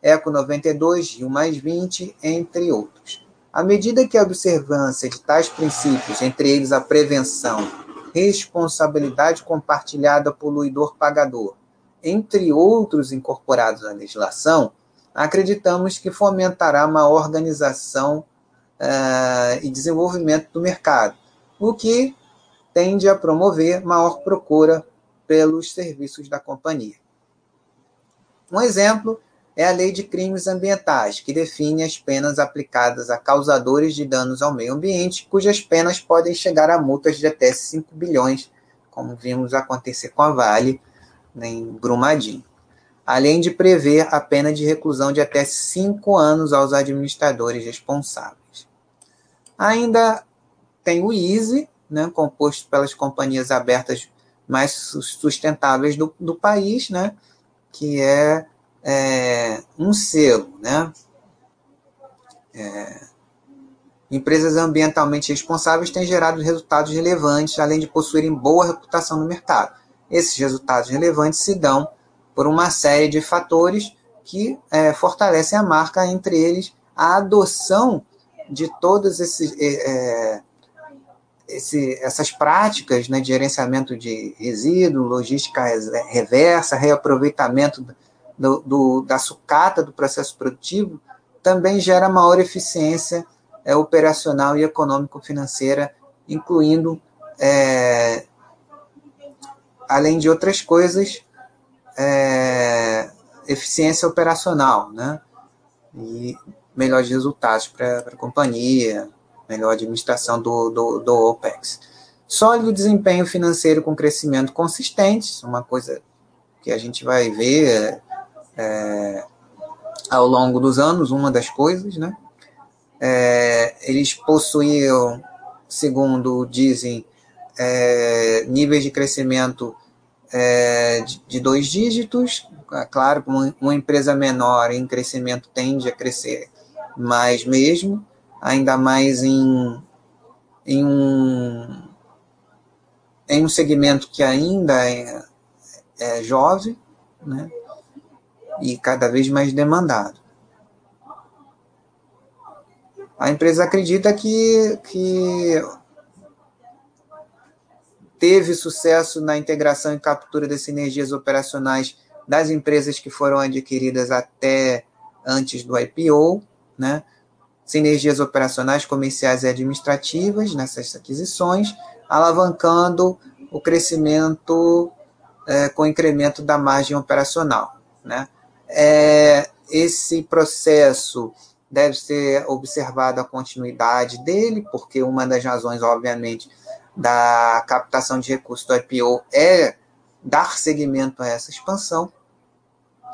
Eco 92, Rio mais 20, entre outros. À medida que a observância de tais princípios, entre eles a prevenção, responsabilidade compartilhada poluidor-pagador, entre outros incorporados à legislação, acreditamos que fomentará uma organização uh, e desenvolvimento do mercado, o que tende a promover maior procura pelos serviços da companhia. Um exemplo é a Lei de Crimes Ambientais, que define as penas aplicadas a causadores de danos ao meio ambiente, cujas penas podem chegar a multas de até 5 bilhões, como vimos acontecer com a Vale né, em Brumadinho. Além de prever a pena de reclusão de até 5 anos aos administradores responsáveis. Ainda tem o Easy, né, composto pelas companhias abertas mais sustentáveis do, do país, né, que é é, um selo, né? É, empresas ambientalmente responsáveis têm gerado resultados relevantes, além de possuírem boa reputação no mercado. Esses resultados relevantes se dão por uma série de fatores que é, fortalecem a marca, entre eles a adoção de todas esses, é, esse, essas práticas né, de gerenciamento de resíduos, logística reversa, reaproveitamento do, do, da sucata do processo produtivo também gera maior eficiência é, operacional e econômico-financeira, incluindo, é, além de outras coisas, é, eficiência operacional, né? E melhores resultados para a companhia, melhor administração do, do, do OPEX. Sólido desempenho financeiro com crescimento consistente, uma coisa que a gente vai ver é, ao longo dos anos, uma das coisas, né? é, eles possuíam, segundo dizem, é, níveis de crescimento é, de, de, dois dígitos. É claro, uma, uma empresa menor em crescimento tende a crescer mais mesmo, ainda mais em, em um em um segmento que ainda é, é jovem, né? E cada vez mais demandado. A empresa acredita que, que teve sucesso na integração e captura das sinergias operacionais das empresas que foram adquiridas até antes do IPO, né? Sinergias operacionais, comerciais e administrativas nessas aquisições, alavancando o crescimento é, com incremento da margem operacional. Né? É, esse processo deve ser observado a continuidade dele, porque uma das razões, obviamente, da captação de recursos do IPO é dar seguimento a essa expansão.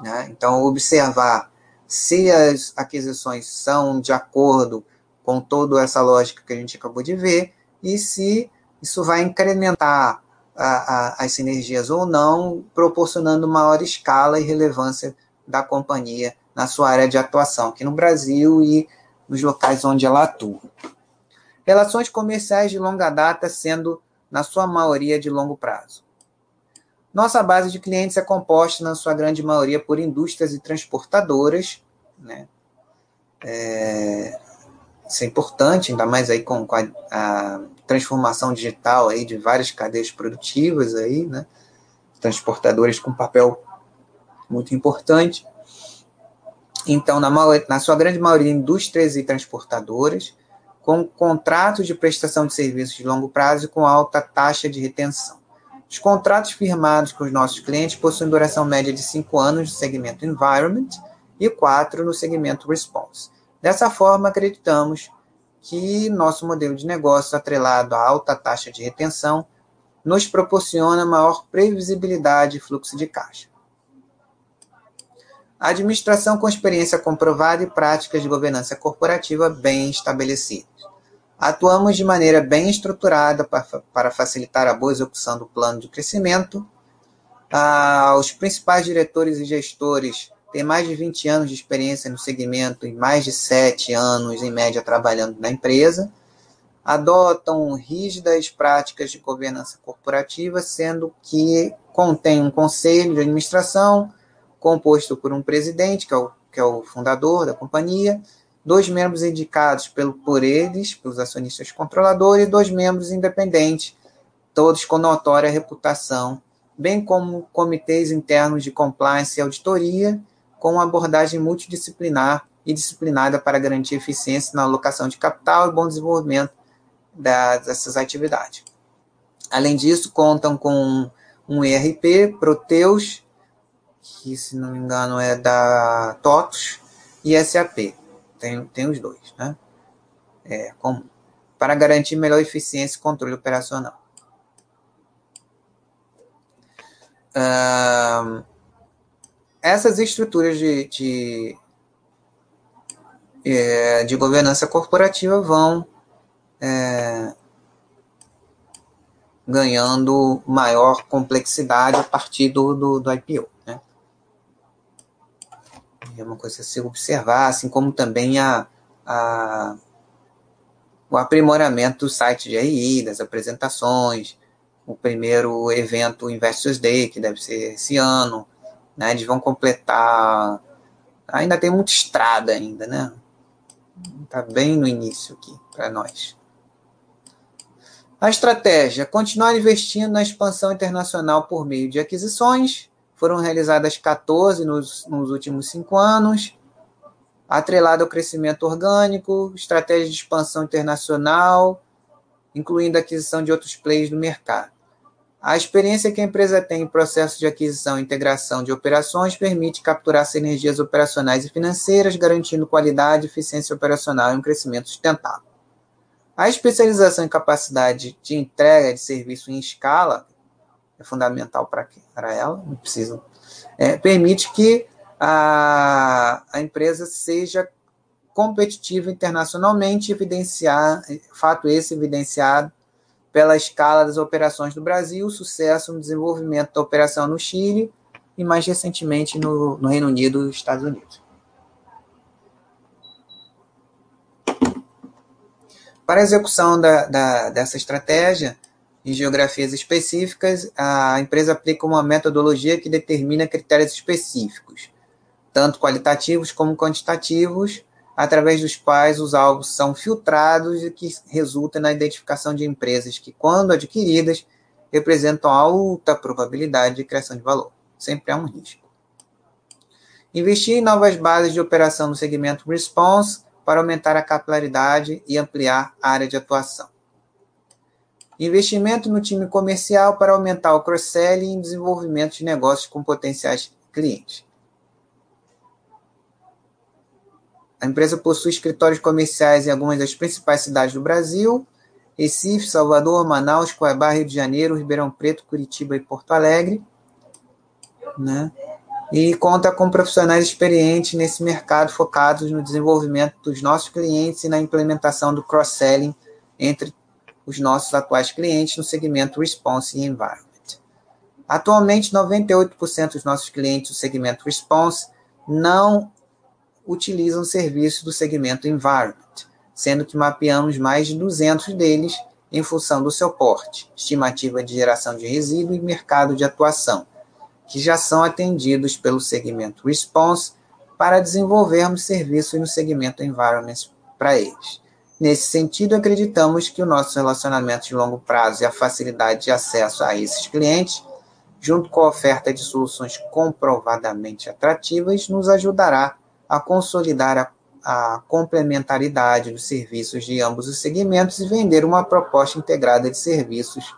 Né? Então, observar se as aquisições são de acordo com toda essa lógica que a gente acabou de ver e se isso vai incrementar a, a, as sinergias ou não, proporcionando maior escala e relevância da companhia na sua área de atuação, aqui no Brasil e nos locais onde ela atua. Relações comerciais de longa data sendo, na sua maioria, de longo prazo. Nossa base de clientes é composta, na sua grande maioria, por indústrias e transportadoras. Né? É, isso é importante, ainda mais aí com, com a, a, transformação digital aí de várias cadeias produtivas aí, né? Transportadores com papel muito importante. Então, na, na sua grande maioria, indústrias e transportadoras, com contratos de prestação de serviços de longo prazo e com alta taxa de retenção. Os contratos firmados com os nossos clientes possuem duração média de 5 anos no segmento Environment e 4 no segmento Response. Dessa forma, acreditamos que nosso modelo de negócio, atrelado à alta taxa de retenção, nos proporciona maior previsibilidade e fluxo de caixa. A administração com experiência comprovada e práticas de governança corporativa bem estabelecidas. Atuamos de maneira bem estruturada para facilitar a boa execução do plano de crescimento. Ah, os principais diretores e gestores tem mais de 20 anos de experiência no segmento e mais de 7 anos, em média, trabalhando na empresa, adotam rígidas práticas de governança corporativa, sendo que contém um conselho de administração composto por um presidente, que é o, que é o fundador da companhia, dois membros indicados pelo, por eles, pelos acionistas controladores, e dois membros independentes, todos com notória reputação, bem como comitês internos de compliance e auditoria, com uma abordagem multidisciplinar e disciplinada para garantir eficiência na alocação de capital e bom desenvolvimento dessas atividades. Além disso, contam com um ERP, Proteus, que se não me engano é da TOTOS, e SAP. Tem, tem os dois, né? É comum. Para garantir melhor eficiência e controle operacional. Essas estruturas de, de, é, de governança corporativa vão é, ganhando maior complexidade a partir do, do, do IPO. É uma coisa a se observar, assim como também a, a, o aprimoramento do site de RI, das apresentações, o primeiro evento Investors Day, que deve ser esse ano, né? Eles vão completar. Ainda tem muita estrada ainda, né? Está bem no início aqui para nós. A estratégia: continuar investindo na expansão internacional por meio de aquisições. Foram realizadas 14 nos, nos últimos cinco anos. Atrelado ao crescimento orgânico, estratégia de expansão internacional, incluindo a aquisição de outros players do mercado. A experiência que a empresa tem em processo de aquisição e integração de operações permite capturar sinergias operacionais e financeiras, garantindo qualidade, eficiência operacional e um crescimento sustentável. A especialização em capacidade de entrega de serviço em escala é fundamental para ela, não precisa, é, permite que a, a empresa seja competitivo internacionalmente, evidenciar, fato esse evidenciado pela escala das operações do Brasil, sucesso no desenvolvimento da operação no Chile e, mais recentemente, no, no Reino Unido e Estados Unidos. Para a execução da, da, dessa estratégia, em geografias específicas, a empresa aplica uma metodologia que determina critérios específicos, tanto qualitativos como quantitativos, através dos quais os alvos são filtrados e que resulta na identificação de empresas que, quando adquiridas, representam alta probabilidade de criação de valor. Sempre há um risco. Investir em novas bases de operação no segmento Response para aumentar a capilaridade e ampliar a área de atuação. Investimento no time comercial para aumentar o cross-selling e desenvolvimento de negócios com potenciais clientes. A empresa possui escritórios comerciais em algumas das principais cidades do Brasil: Recife, Salvador, Manaus, Cuiabá, Rio de Janeiro, Ribeirão Preto, Curitiba e Porto Alegre. Né? E conta com profissionais experientes nesse mercado focados no desenvolvimento dos nossos clientes e na implementação do cross-selling entre os nossos atuais clientes no segmento Response e Environment. Atualmente, 98% dos nossos clientes do segmento Response não utilizam serviços do segmento Environment, sendo que mapeamos mais de 200 deles em função do seu porte, estimativa de geração de resíduo e mercado de atuação, que já são atendidos pelo segmento Response para desenvolvermos serviços no segmento Environment para eles. Nesse sentido, acreditamos que o nosso relacionamento de longo prazo e a facilidade de acesso a esses clientes, junto com a oferta de soluções comprovadamente atrativas, nos ajudará a consolidar a, a complementaridade dos serviços de ambos os segmentos e vender uma proposta integrada de serviços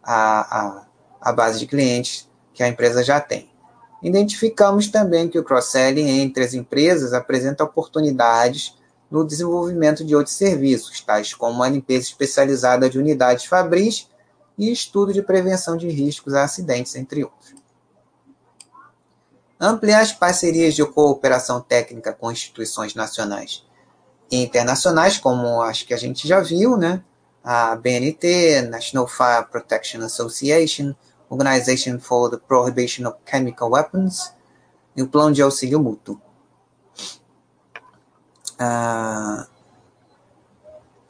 à, à, à base de clientes que a empresa já tem. Identificamos também que o cross-selling entre as empresas apresenta oportunidades no desenvolvimento de outros serviços, tais como a limpeza especializada de unidades fabris e estudo de prevenção de riscos a acidentes, entre outros ampliar as parcerias de cooperação técnica com instituições nacionais e internacionais, como acho que a gente já viu, né? A BNT, National Fire Protection Association, Organization for the Prohibition of Chemical Weapons e o Plano de Auxílio Mútuo. Ah,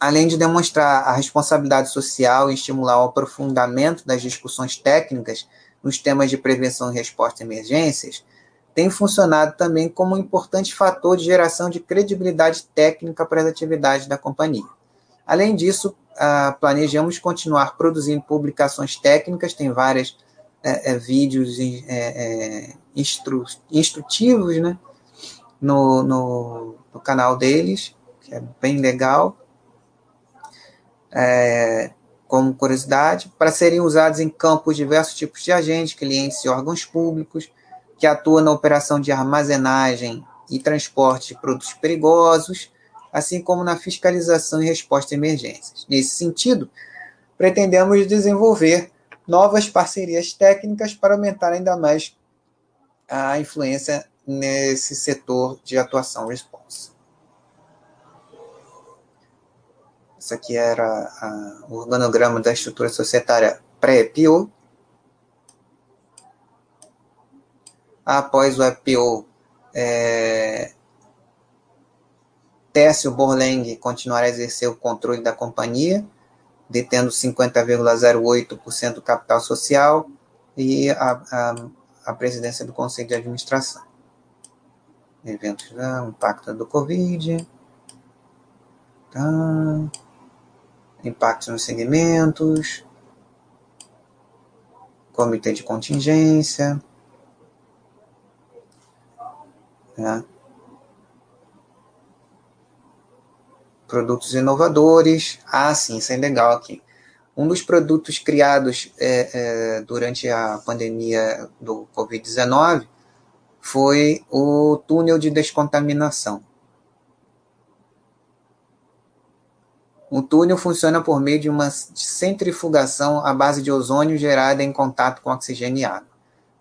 além de demonstrar a responsabilidade social e estimular o aprofundamento das discussões técnicas nos temas de prevenção e resposta a emergências, tem funcionado também como um importante fator de geração de credibilidade técnica para as atividades da companhia. Além disso, uh, planejamos continuar produzindo publicações técnicas, tem vários é, é, vídeos é, é, instru instrutivos né, no, no, no, canal deles, que é bem legal. É, como curiosidade, para serem usados em campos diversos tipos de agentes, clientes e órgãos públicos, que atua na operação de armazenagem e transporte de produtos perigosos, assim como na fiscalização e resposta a emergências. Nesse sentido, pretendemos desenvolver novas parcerias técnicas para aumentar ainda mais a influência nesse setor de atuação response. Isso aqui era a, o organograma da estrutura societária pré-PO, após o IPO, é, Técio Borleng continuará a exercer o controle da companhia, detendo 50,08% do capital social e a, a, a, presidência do Conselho de Administração. Eventos, né, impacto do Covid, tá, impactos nos segmentos, comitê de contingência, né? Produtos inovadores. Ah, sim, isso é legal aqui. Um dos produtos criados é, é, durante a pandemia do Covid-19 foi o túnel de descontaminação. O túnel funciona por meio de uma centrifugação à base de ozônio gerada em contato com oxigênio e água.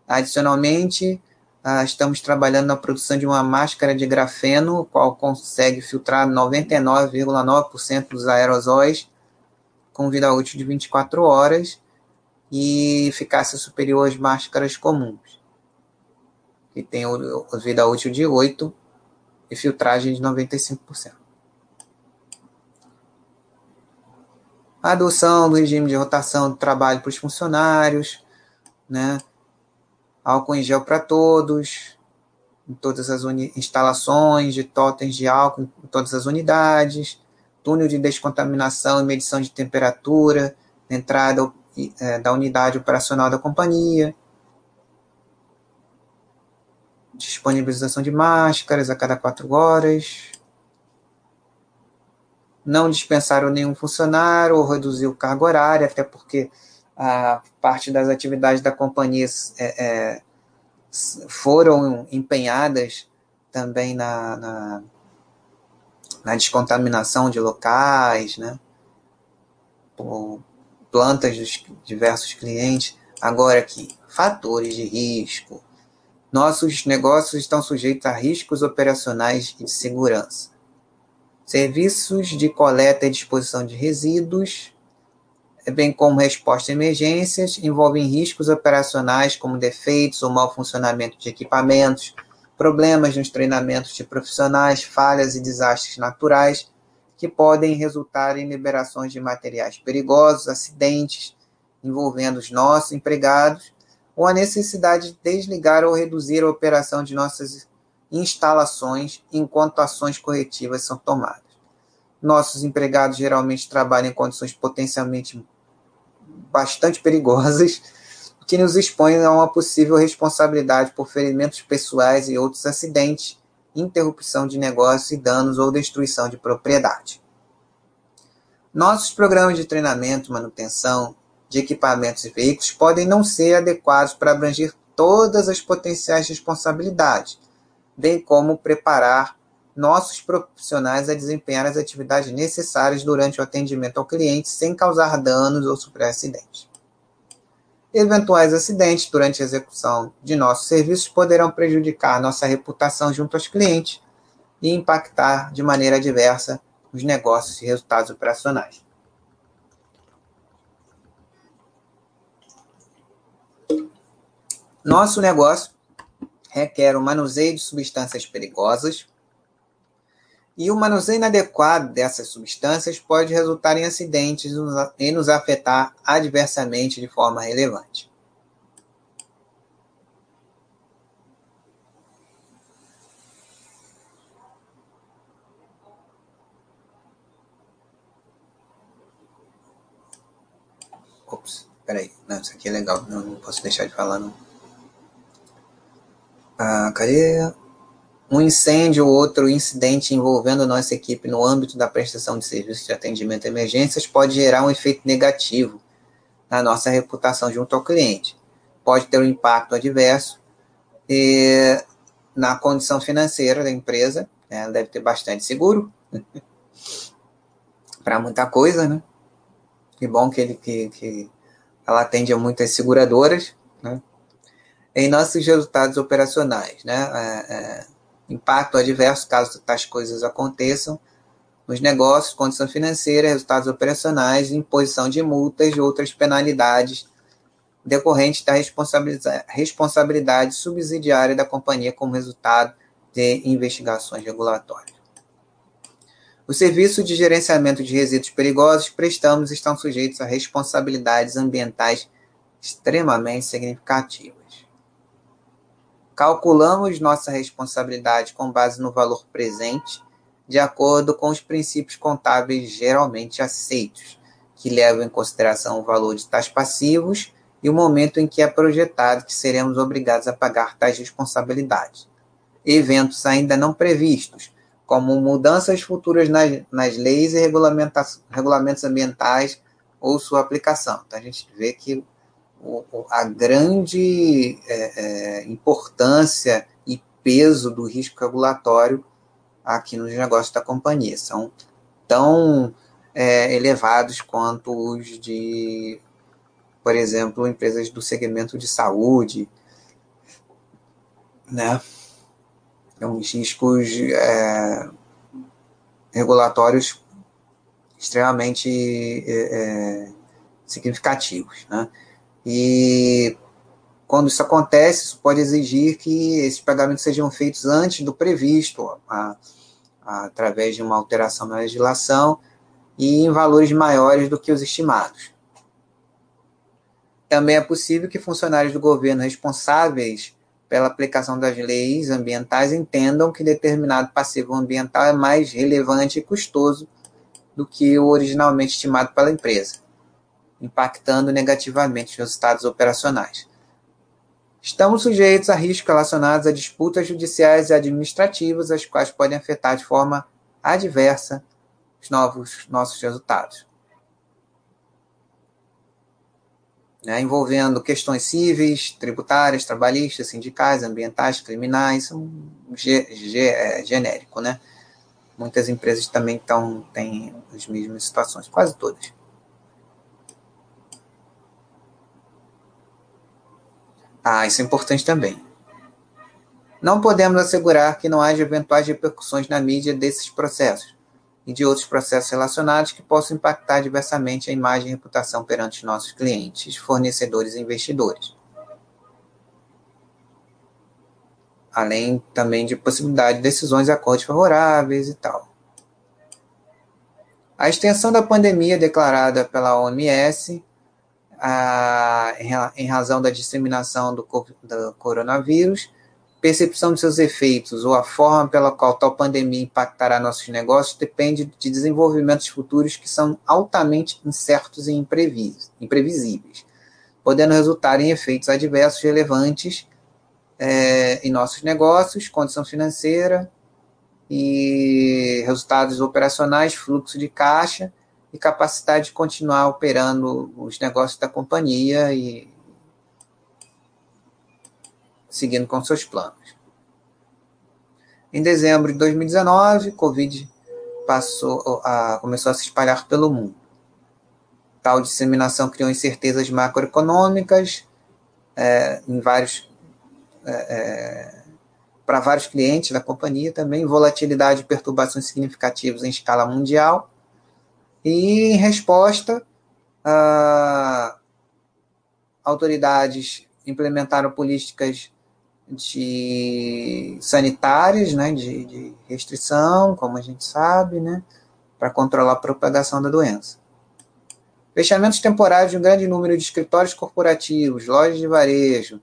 Adicionalmente, ah, estamos trabalhando na produção de uma máscara de grafeno, qual consegue filtrar 99,9% dos aerosóis com vida útil de 24 horas e eficácia superior às máscaras comuns, que tem vida útil de 8 e filtragem de 95%. A adoção do regime de rotação do trabalho para os funcionários, né? álcool em gel para todos, em todas as instalações de totens de álcool em todas as unidades, túnel de descontaminação e medição de temperatura, entrada é, da unidade operacional da companhia, disponibilização de máscaras a cada quatro horas, não dispensaram nenhum funcionário ou reduzir o cargo horário, até porque a parte das atividades da companhia é, é, foram empenhadas também na, na, na, descontaminação de locais, né? Por plantas dos diversos clientes. Agora aqui, fatores de risco. Nossos negócios estão sujeitos a riscos operacionais e de segurança. Serviços de coleta e disposição de resíduos, bem como resposta a emergências, envolvem riscos operacionais como defeitos ou mau funcionamento de equipamentos, problemas nos treinamentos de profissionais, falhas e desastres naturais que podem resultar em liberações de materiais perigosos, acidentes envolvendo os nossos empregados, ou a necessidade de desligar ou reduzir a operação de nossas instalações enquanto ações corretivas são tomadas. Nossos empregados geralmente trabalham em condições potencialmente bastante perigosas, que nos expõem a uma possível responsabilidade por ferimentos pessoais e outros acidentes, interrupção de negócio e danos ou destruição de propriedade. Nossos programas de treinamento, manutenção de equipamentos e veículos podem não ser adequados para abranger todas as potenciais responsabilidades, bem como preparar nossos profissionais a desempenhar as atividades necessárias durante o atendimento ao cliente sem causar danos ou sofrer acidentes. Eventuais acidentes durante a execução de nossos serviços poderão prejudicar nossa reputação junto aos clientes e impactar de maneira adversa os negócios e resultados operacionais. Nosso negócio requer o manuseio de substâncias perigosas, e o manuseio inadequado dessas substâncias pode resultar em acidentes e nos afetar adversamente de forma relevante. Ops, peraí. Não, isso aqui é legal. Não, não posso deixar de falar, não. Ah, cadê? Um incêndio ou outro incidente envolvendo nossa equipe no âmbito da prestação de serviços de atendimento a emergências pode gerar um efeito negativo na nossa reputação junto ao cliente. Pode ter um impacto adverso e, na condição financeira da empresa. Né? Ela deve ter bastante seguro para muita coisa, né? Que bom que, ele, que, que ela atende a muitas seguradoras, né? Em nossos resultados operacionais, né? É, é, impacto adverso caso tais coisas aconteçam nos negócios, condição financeira, resultados operacionais, imposição de multas e outras penalidades decorrentes da responsabilidade, responsabilidade subsidiária da companhia como resultado de investigações regulatórias. Os serviços de gerenciamento de resíduos perigosos prestamos estão sujeitos a responsabilidades ambientais extremamente significativas. Calculamos nossa responsabilidade com base no valor presente, de acordo com os princípios contábeis geralmente aceitos, que levam em consideração o valor de tais passivos e o momento em que é projetado que seremos obrigados a pagar tais responsabilidades. Eventos ainda não previstos, como mudanças futuras nas, nas leis e regulamentos ambientais ou sua aplicação. Então, a gente vê que a grande é, é, importância e peso do risco regulatório aqui nos negócios da companhia. São tão é, elevados quanto os de, por exemplo, empresas do segmento de saúde. né? Uns riscos é, regulatórios extremamente é, significativos, né? E quando isso acontece, isso pode exigir que esses pagamentos sejam feitos antes do previsto, a, a, através de uma alteração na legislação e em valores maiores do que os estimados. Também é possível que funcionários do governo responsáveis pela aplicação das leis ambientais entendam que determinado passivo ambiental é mais relevante e custoso do que o originalmente estimado pela empresa, impactando negativamente os resultados operacionais. Estamos sujeitos a riscos relacionados a disputas judiciais e administrativas, as quais podem afetar de forma adversa os novos nossos resultados. Né, envolvendo questões cíveis, tributárias, trabalhistas, sindicais, ambientais, criminais, um é, genérico, né? Muitas empresas também estão, têm as mesmas situações, quase todas. Ah, isso é importante também. Não podemos assegurar que não haja eventuais repercussões na mídia desses processos e de outros processos relacionados que possam impactar diversamente a imagem e reputação perante nossos clientes, fornecedores e investidores. além também de possibilidade de decisões e acordos favoráveis e tal. A extensão da pandemia declarada pela OMS, a, em razão da disseminação do, do coronavírus, percepção de seus efeitos ou a forma pela qual tal pandemia impactará nossos negócios depende de desenvolvimentos futuros que são altamente incertos e imprevisíveis, podendo resultar em efeitos adversos relevantes é, em nossos negócios, condição financeira e resultados operacionais, fluxo de caixa e capacidade de continuar operando os negócios da companhia e seguindo com seus planos. Em dezembro de 2019, Covid passou a, começou a se espalhar pelo mundo. Tal disseminação criou incertezas macroeconômicas é, em vários é, é, para vários clientes da companhia também, volatilidade e perturbações significativas em escala mundial. E, em resposta, autoridades implementaram políticas de sanitárias, né, de, de restrição, como a gente sabe, né, para controlar a propagação da doença. Fechamentos temporários de um grande número de escritórios corporativos, lojas de varejo,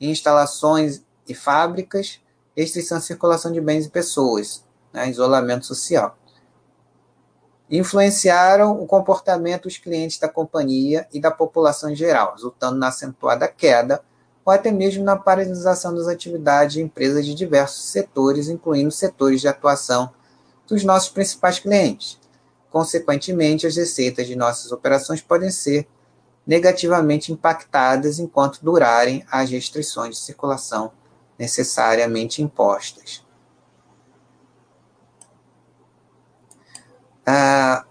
instalações e fábricas, restrição à circulação de bens e pessoas, né, isolamento social. Influenciaram o comportamento dos clientes da companhia e da população em geral, resultando na acentuada queda ou até mesmo na paralisação das atividades de empresas de diversos setores, incluindo setores de atuação dos nossos principais clientes. Consequentemente, as receitas de nossas operações podem ser negativamente impactadas enquanto durarem as restrições de circulação necessariamente impostas. A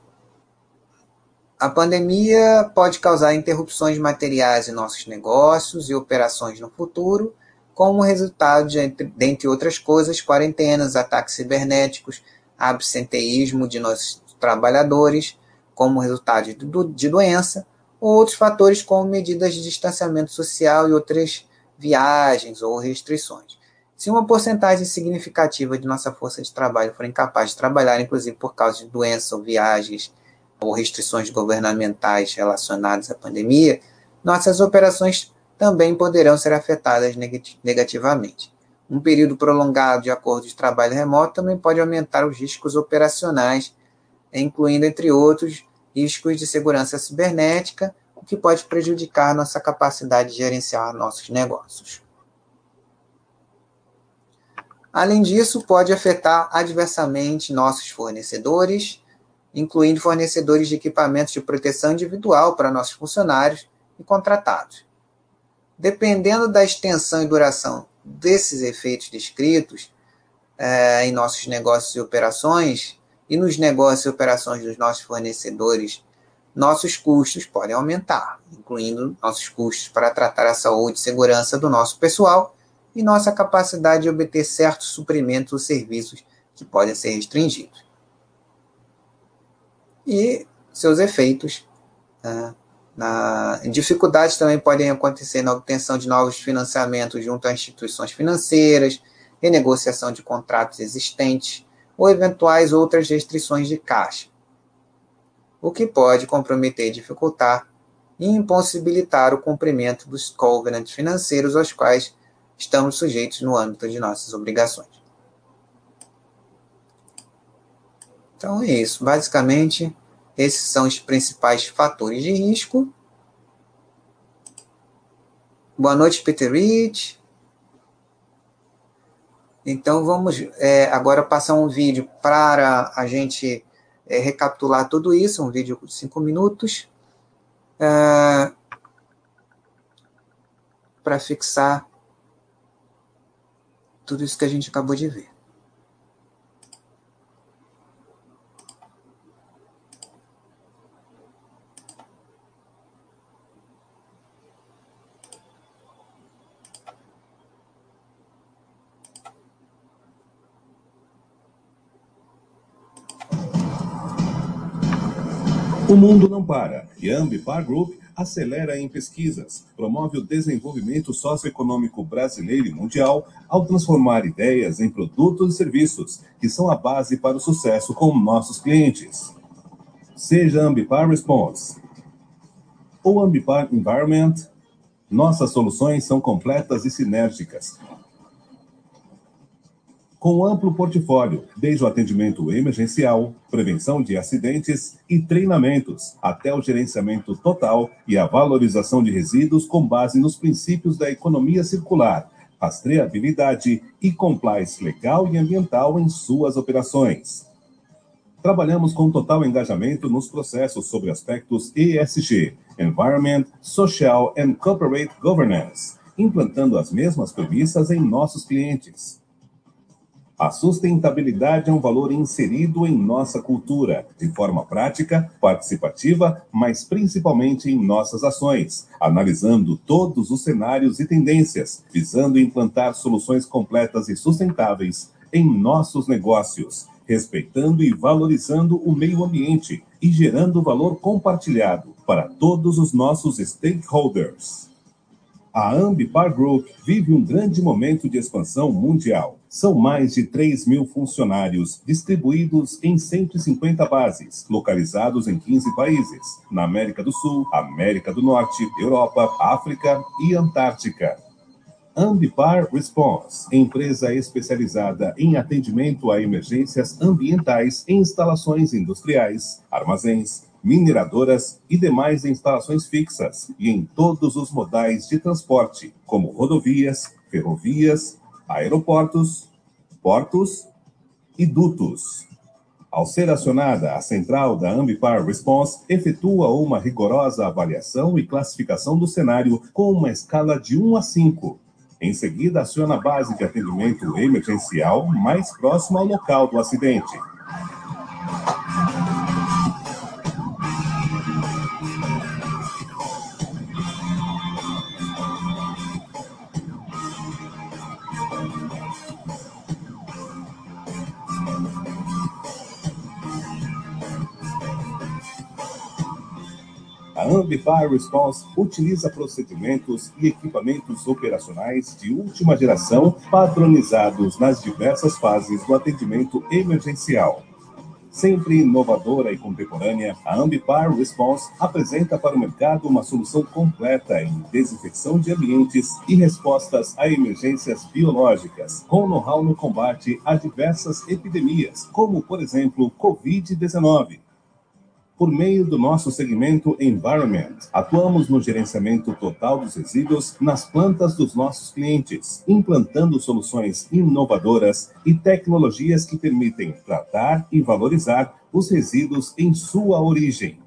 pandemia pode causar interrupções materiais em nossos negócios e operações no futuro, como resultado de, dentre outras coisas, quarentenas, ataques cibernéticos, absenteísmo de nossos trabalhadores, como resultado de, de doença, ou outros fatores como medidas de distanciamento social e outras viagens ou restrições. Se uma porcentagem significativa de nossa força de trabalho for incapaz de trabalhar, inclusive por causa de doença ou viagens ou restrições governamentais relacionadas à pandemia, nossas operações também poderão ser afetadas negativamente. Um período prolongado de acordo de trabalho remoto também pode aumentar os riscos operacionais, incluindo, entre outros, riscos de segurança cibernética, o que pode prejudicar nossa capacidade de gerenciar nossos negócios. Além disso, pode afetar adversamente nossos fornecedores, incluindo fornecedores de equipamentos de proteção individual para nossos funcionários e contratados. Dependendo da extensão e duração desses efeitos descritos é, em nossos negócios e operações, e nos negócios e operações dos nossos fornecedores, nossos custos podem aumentar, incluindo nossos custos para tratar a saúde e segurança do nosso pessoal e nossa capacidade de obter certos suprimentos ou serviços que podem ser restringidos. E seus efeitos. Né? Na, dificuldades também podem acontecer na obtenção de novos financiamentos junto a instituições financeiras, renegociação de contratos existentes ou eventuais outras restrições de caixa, o que pode comprometer dificultar e impossibilitar o cumprimento dos covenants financeiros aos quais estamos sujeitos no âmbito de nossas obrigações. Então é isso. Basicamente, esses são os principais fatores de risco. Boa noite, Peter Rich. Então vamos é, agora passar um vídeo para a gente é, recapitular tudo isso, um vídeo de cinco minutos, é, para fixar tudo isso que a gente acabou de ver. O mundo não para e a Ambipar Group acelera em pesquisas, promove o desenvolvimento socioeconômico brasileiro e mundial ao transformar ideias em produtos e serviços que são a base para o sucesso com nossos clientes. Seja Ambipar Response ou Ambipar Environment, nossas soluções são completas e sinérgicas, com amplo portfólio, desde o atendimento emergencial, prevenção de acidentes e treinamentos, até o gerenciamento total e a valorização de resíduos com base nos princípios da economia circular, rastreabilidade e compliance legal e ambiental em suas operações. Trabalhamos com total engajamento nos processos sobre aspectos ESG, Environment, Social and Corporate Governance, implantando as mesmas premissas em nossos clientes. A sustentabilidade é um valor inserido em nossa cultura, de forma prática, participativa, mas principalmente em nossas ações, analisando todos os cenários e tendências, visando implantar soluções completas e sustentáveis em nossos negócios, respeitando e valorizando o meio ambiente e gerando valor compartilhado para todos os nossos stakeholders. A Ambipar Group vive um grande momento de expansão mundial. São mais de 3 mil funcionários distribuídos em 150 bases, localizados em 15 países, na América do Sul, América do Norte, Europa, África e Antártica. Ambipar Response, empresa especializada em atendimento a emergências ambientais em instalações industriais, armazéns, mineradoras e demais instalações fixas e em todos os modais de transporte, como rodovias, ferrovias, aeroportos, portos e dutos. Ao ser acionada, a central da Ambipar Response efetua uma rigorosa avaliação e classificação do cenário com uma escala de 1 a 5. Em seguida, aciona a base de atendimento emergencial mais próxima ao local do acidente. A Ambify Response utiliza procedimentos e equipamentos operacionais de última geração padronizados nas diversas fases do atendimento emergencial. Sempre inovadora e contemporânea, a Ambipar Response apresenta para o mercado uma solução completa em desinfecção de ambientes e respostas a emergências biológicas, com know-how no combate a diversas epidemias, como, por exemplo, Covid-19, por meio do nosso segmento Environment, atuamos no gerenciamento total dos resíduos nas plantas dos nossos clientes, implantando soluções inovadoras e tecnologias que permitem tratar e valorizar os resíduos em sua origem.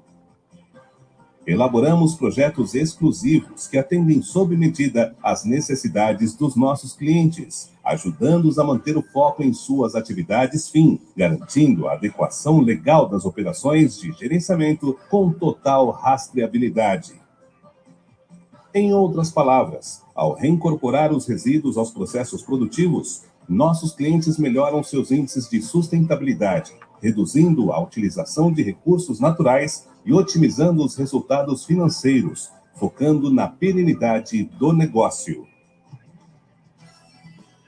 Elaboramos projetos exclusivos que atendem sob medida às necessidades dos nossos clientes, ajudando-os a manter o foco em suas atividades fim, garantindo a adequação legal das operações de gerenciamento com total rastreabilidade. Em outras palavras, ao reincorporar os resíduos aos processos produtivos, nossos clientes melhoram seus índices de sustentabilidade, reduzindo a utilização de recursos naturais e otimizando os resultados financeiros, focando na perenidade do negócio.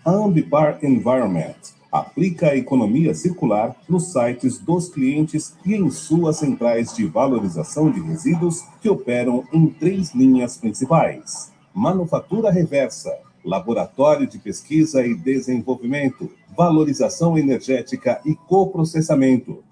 A Ambipar Environment aplica a economia circular nos sites dos clientes e em suas centrais de valorização de resíduos que operam em três linhas principais: manufatura reversa, laboratório de pesquisa e desenvolvimento, valorização energética e coprocessamento.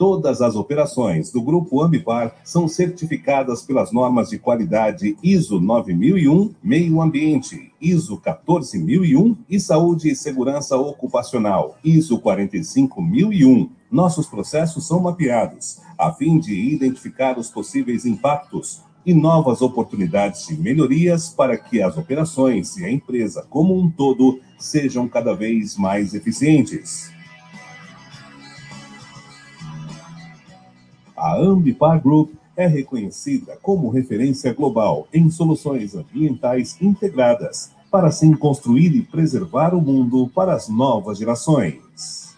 Todas as operações do Grupo Ambipar são certificadas pelas normas de qualidade ISO 9001, Meio Ambiente, ISO 14001 e Saúde e Segurança Ocupacional, ISO 45001. Nossos processos são mapeados, a fim de identificar os possíveis impactos e novas oportunidades de melhorias para que as operações e a empresa como um todo sejam cada vez mais eficientes. A Ambipar Group é reconhecida como referência global em soluções ambientais integradas, para assim construir e preservar o mundo para as novas gerações.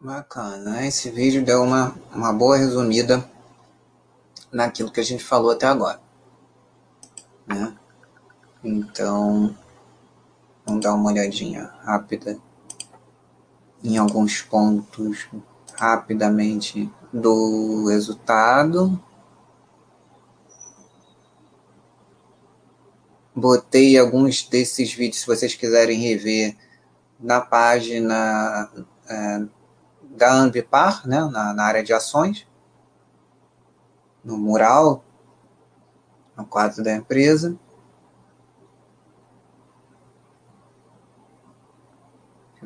Bacana, esse vídeo deu uma, uma boa resumida naquilo que a gente falou até agora. Né? Então, Vamos dar uma olhadinha rápida em alguns pontos rapidamente do resultado. Botei alguns desses vídeos, se vocês quiserem rever, na página é, da Ambipar, né, na, na área de ações, no mural, no quadro da empresa.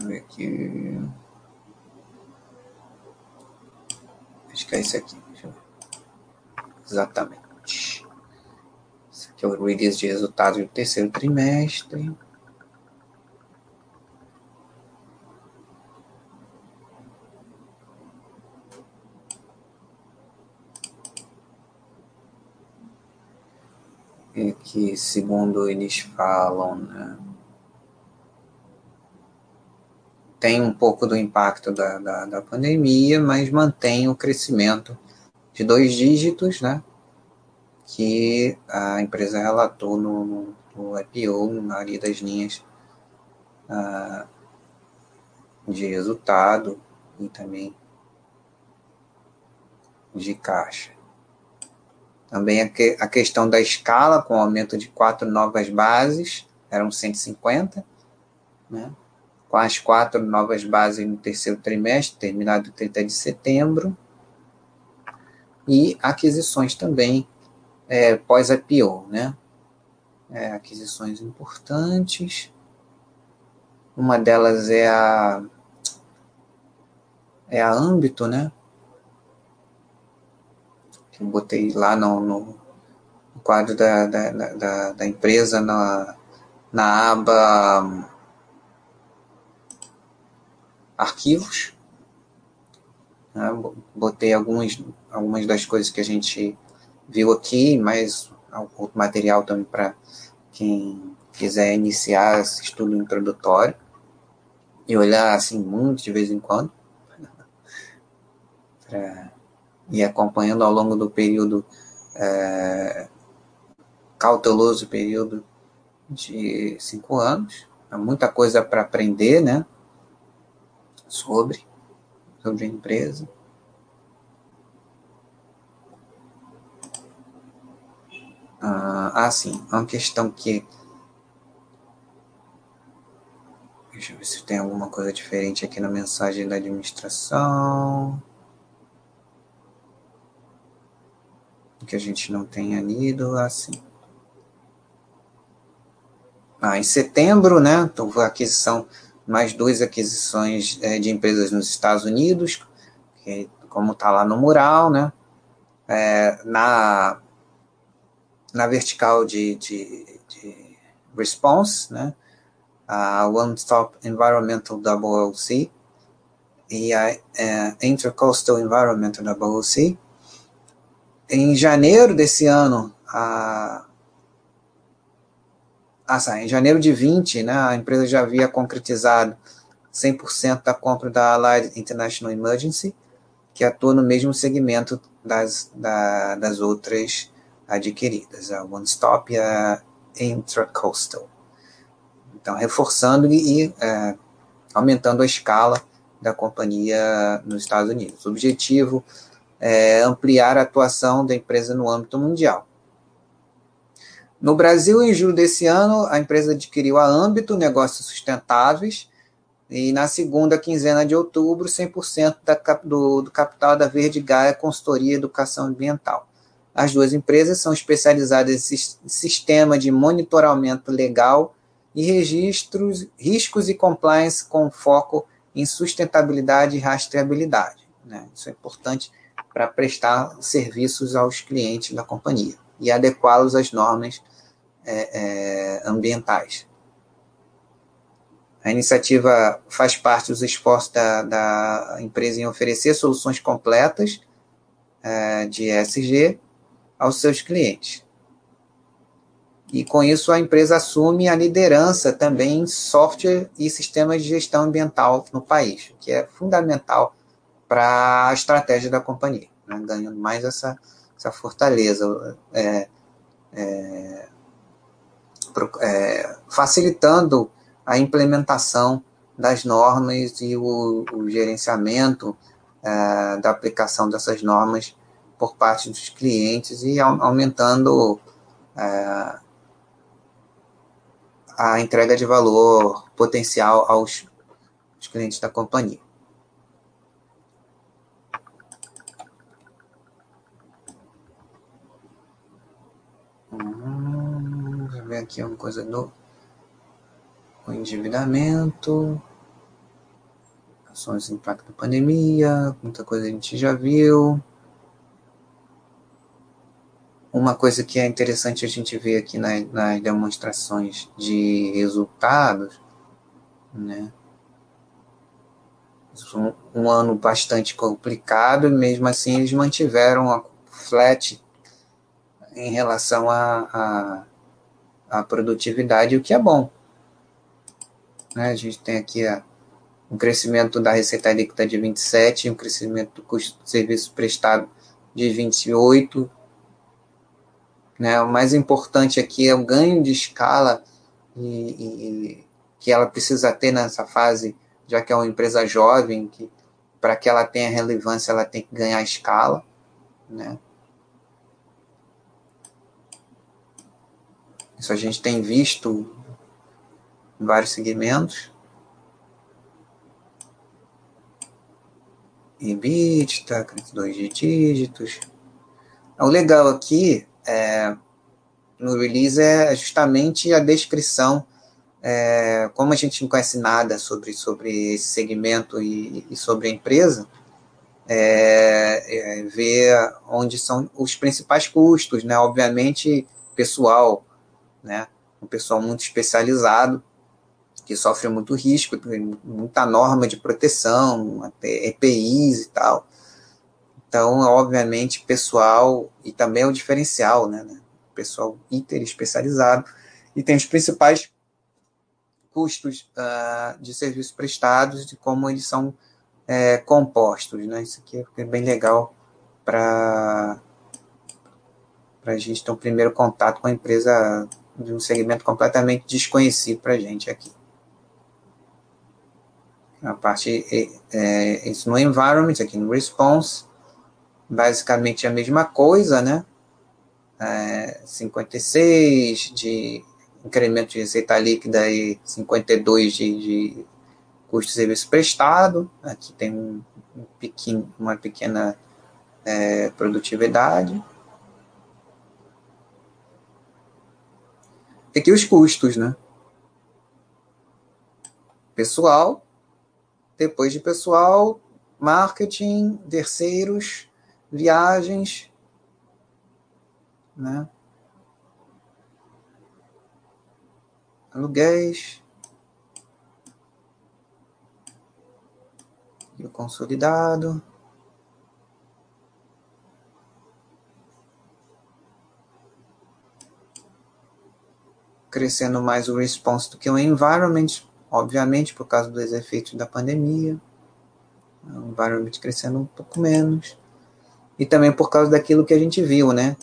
Deixa eu ver aqui. Acho que é esse aqui. Exatamente. Esse aqui é o release de resultados do terceiro trimestre. E que, segundo eles falam, né? Tem um pouco do impacto da, da, da, pandemia, mas mantém o crescimento de dois dígitos, né? Que a empresa relatou no, no IPO, na área das linhas uh, de resultado e também de caixa. Também a, que, a questão da escala, com o aumento de quatro novas bases, eram 150, né? Com as quatro novas bases no terceiro trimestre, terminado em 30 de setembro, e aquisições também é, pós-IPO, né? É, aquisições importantes. Uma delas é a é a âmbito, né? Que eu botei lá no, no quadro da, da, da, da empresa na, na aba arquivos. Né? Botei algumas, algumas das coisas que a gente viu aqui, mas outro material também para quem quiser iniciar esse estudo introdutório e olhar assim muito de vez em quando para ir acompanhando ao longo do período é, cauteloso período de cinco anos. Há muita coisa para aprender, né? Sobre, sobre a empresa. Ah, ah, sim, uma questão que. Deixa eu ver se tem alguma coisa diferente aqui na mensagem da administração. Que a gente não tenha lido assim. Ah, em setembro, né? Então, a aquisição mais duas aquisições é, de empresas nos Estados Unidos, que, como está lá no mural, né? É, na, na vertical de, de, de response, né? A One Stop Environmental WLC e a é, Intercoastal Environment WC. Em janeiro desse ano, a, ah, em janeiro de 20, né, a empresa já havia concretizado 100% da compra da Allied International Emergency, que atua no mesmo segmento das, da, das outras adquiridas, a One Stop e a Intracoastal. Então, reforçando e, e é, aumentando a escala da companhia nos Estados Unidos. O objetivo é ampliar a atuação da empresa no âmbito mundial. No Brasil, em julho desse ano, a empresa adquiriu a Âmbito Negócios Sustentáveis e na segunda quinzena de outubro, 100% da, do, do capital da Verde Gaia Consultoria e Educação Ambiental. As duas empresas são especializadas em sistema de monitoramento legal e registros, riscos e compliance com foco em sustentabilidade e rastreabilidade. Né? Isso é importante para prestar serviços aos clientes da companhia e adequá-los às normas é, é, ambientais. A iniciativa faz parte dos esforços da, da empresa em oferecer soluções completas é, de ESG aos seus clientes. E com isso a empresa assume a liderança também em software e sistemas de gestão ambiental no país, que é fundamental para a estratégia da companhia, né? ganhando mais essa, essa fortaleza. É, é, é, facilitando a implementação das normas e o, o gerenciamento é, da aplicação dessas normas por parte dos clientes e aumentando é, a entrega de valor potencial aos, aos clientes da companhia. Hum, deixa eu ver aqui uma coisa do o endividamento, ações de impacto da pandemia, muita coisa a gente já viu. Uma coisa que é interessante a gente ver aqui nas, nas demonstrações de resultados, né? Um, um ano bastante complicado, mesmo assim eles mantiveram a flat em relação a, a, a, produtividade, o que é bom. Né? A gente tem aqui a, um crescimento da receita líquida de 27, um crescimento do custo de serviço prestado de 28. Né? O mais importante aqui é o ganho de escala e, e, que ela precisa ter nessa fase, já que é uma empresa jovem, que para que ela tenha relevância, ela tem que ganhar escala. Né? Isso a gente tem visto em vários segmentos. EBITDA, dois dígitos. O legal aqui é, no release é justamente a descrição. É, como a gente não conhece nada sobre, sobre esse segmento e, e sobre a empresa, é, é, ver onde são os principais custos, né? Obviamente, pessoal, né? Um pessoal muito especializado, que sofre muito risco, muita norma de proteção, EPIs e tal. Então, obviamente, pessoal, e também é o diferencial, né? né? Pessoal hiper especializado, e tem os principais custos uh, de serviços prestados, de como eles são é, compostos, né? Isso aqui é bem legal para a gente ter um primeiro contato com a empresa de um segmento completamente desconhecido para a gente aqui. A parte, é, é, isso no environment, aqui no response, basicamente a mesma coisa, né? É, 56 de incremento de receita líquida e 52 de, de custo de serviço prestado. Aqui tem um, um pequeno, uma pequena é, produtividade. Aqui os custos, né? Pessoal, depois de pessoal, marketing, terceiros, viagens, né? Aluguéis. E o consolidado. Crescendo mais o response do que o environment, obviamente, por causa dos efeitos da pandemia. O environment crescendo um pouco menos. E também por causa daquilo que a gente viu, né?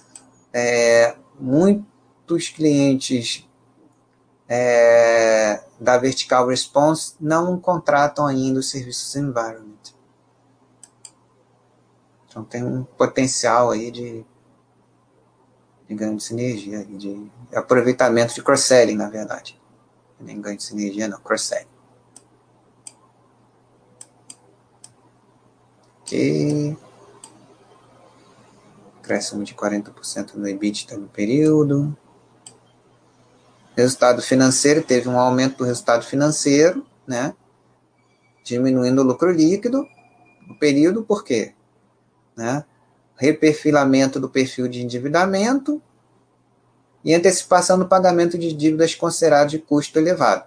É, muitos clientes é, da Vertical Response não contratam ainda os serviços Environment. Então tem um potencial aí de, ganho de sinergia, de aproveitamento de cross-selling, na verdade. Nem ganho de sinergia, não, cross-selling. Ok. Crescimento de 40% no EBITDA no período. Resultado financeiro, teve um aumento do resultado financeiro, né? Diminuindo o lucro líquido no período, por quê? Né? Reperfilamento do perfil de endividamento e antecipação do pagamento de dívidas consideradas de custo elevado,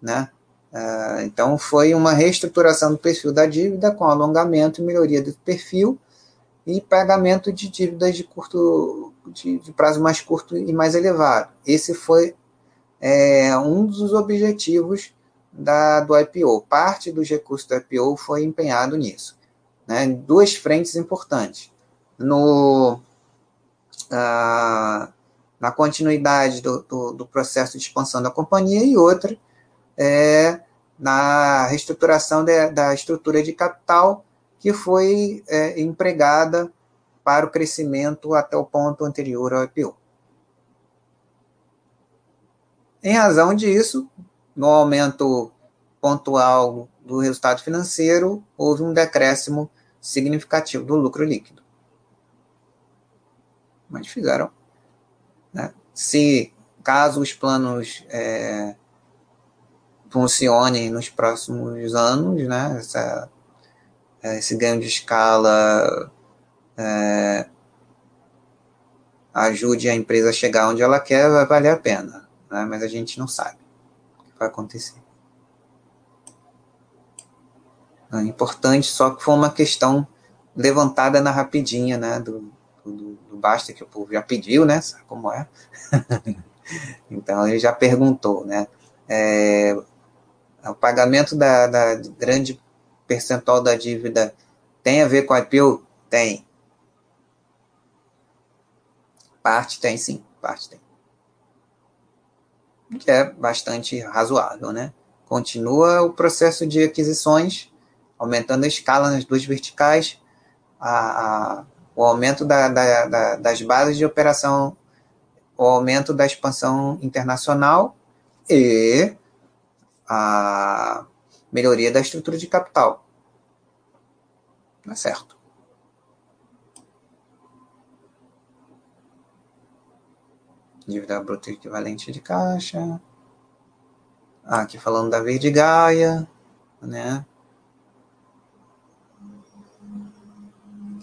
né? Uh, então, foi uma reestruturação do perfil da dívida com alongamento e melhoria do perfil e pagamento de dívidas de curto de, de prazo mais curto e mais elevado. Esse foi é um dos objetivos da, do IPO. Parte dos recursos do IPO foi empenhado nisso. Né, duas frentes importantes. No, ah, na continuidade do, do, do, processo de expansão da companhia e outra é, na reestruturação de, da estrutura de capital que foi é, empregada para o crescimento até o ponto anterior ao IPO. Em razão disso, no aumento pontual do resultado financeiro, houve um decréscimo significativo do lucro líquido. Mas fizeram. Né? Se, caso os planos é, funcionem nos próximos anos, né, essa, esse ganho de escala é, ajude a empresa a chegar onde ela quer, vai valer a pena né? mas a gente não sabe o que vai acontecer. É importante, só que foi uma questão levantada na rapidinha, né, do, do, do Basta, que o povo já pediu, né, sabe como é? então, ele já perguntou, né, é, o pagamento da, da grande percentual da dívida tem a ver com a IPO? Tem. Parte tem, sim, parte tem que é bastante razoável, né? Continua o processo de aquisições, aumentando a escala nas duas verticais, a, a, o aumento da, da, da, das bases de operação, o aumento da expansão internacional e a melhoria da estrutura de capital. Tá certo. dívida bruta equivalente de caixa. Ah, aqui falando da Verdigaia, né?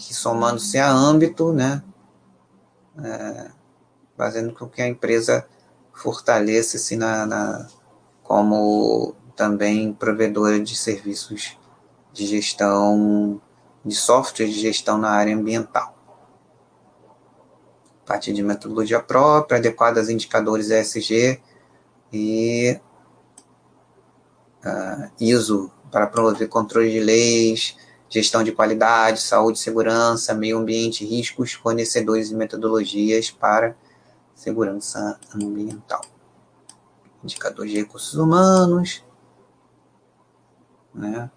Que somando-se a âmbito, né? É, fazendo com que a empresa fortaleça-se na, na, como também provedora de serviços de gestão, de software de gestão na área ambiental partir de metodologia própria, adequada aos indicadores ESG e uh, ISO para promover controle de leis, gestão de qualidade, saúde, segurança, meio ambiente, riscos, fornecedores e metodologias para segurança ambiental. Indicadores de recursos humanos, né?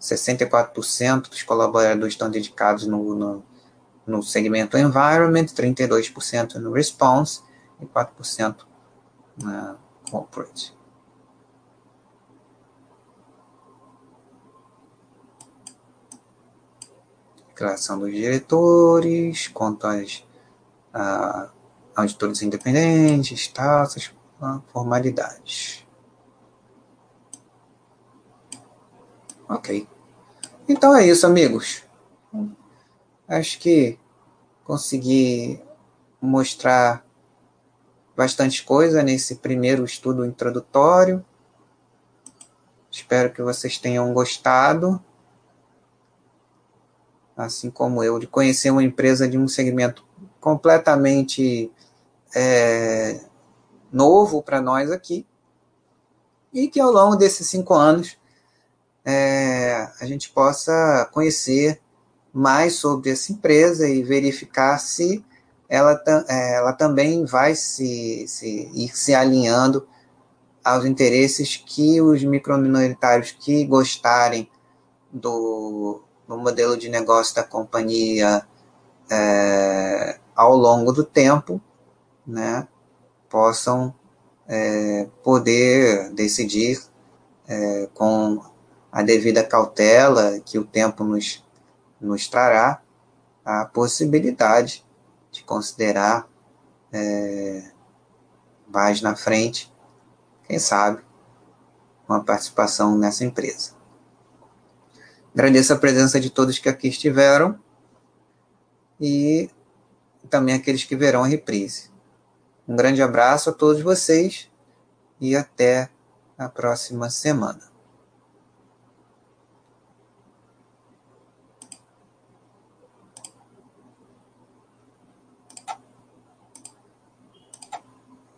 64% dos colaboradores estão dedicados no, no no segmento Environment, 32% no Response e 4% na Corporate. Declaração dos diretores, contas uh, auditores independentes, taxas, formalidades. Ok. Então é isso, amigos. Acho que consegui mostrar bastante coisa nesse primeiro estudo introdutório. Espero que vocês tenham gostado. Assim como eu, de conhecer uma empresa de um segmento completamente é, novo para nós aqui, e que ao longo desses cinco anos é, a gente possa conhecer mais sobre essa empresa e verificar se ela, é, ela também vai se, se ir se alinhando aos interesses que os microminoritários que gostarem do, do modelo de negócio da companhia é, ao longo do tempo, né, possam é, poder decidir é, com a devida cautela que o tempo nos, nos trará a possibilidade de considerar é, mais na frente, quem sabe, uma participação nessa empresa. Agradeço a presença de todos que aqui estiveram e também aqueles que verão a reprise. Um grande abraço a todos vocês e até a próxima semana.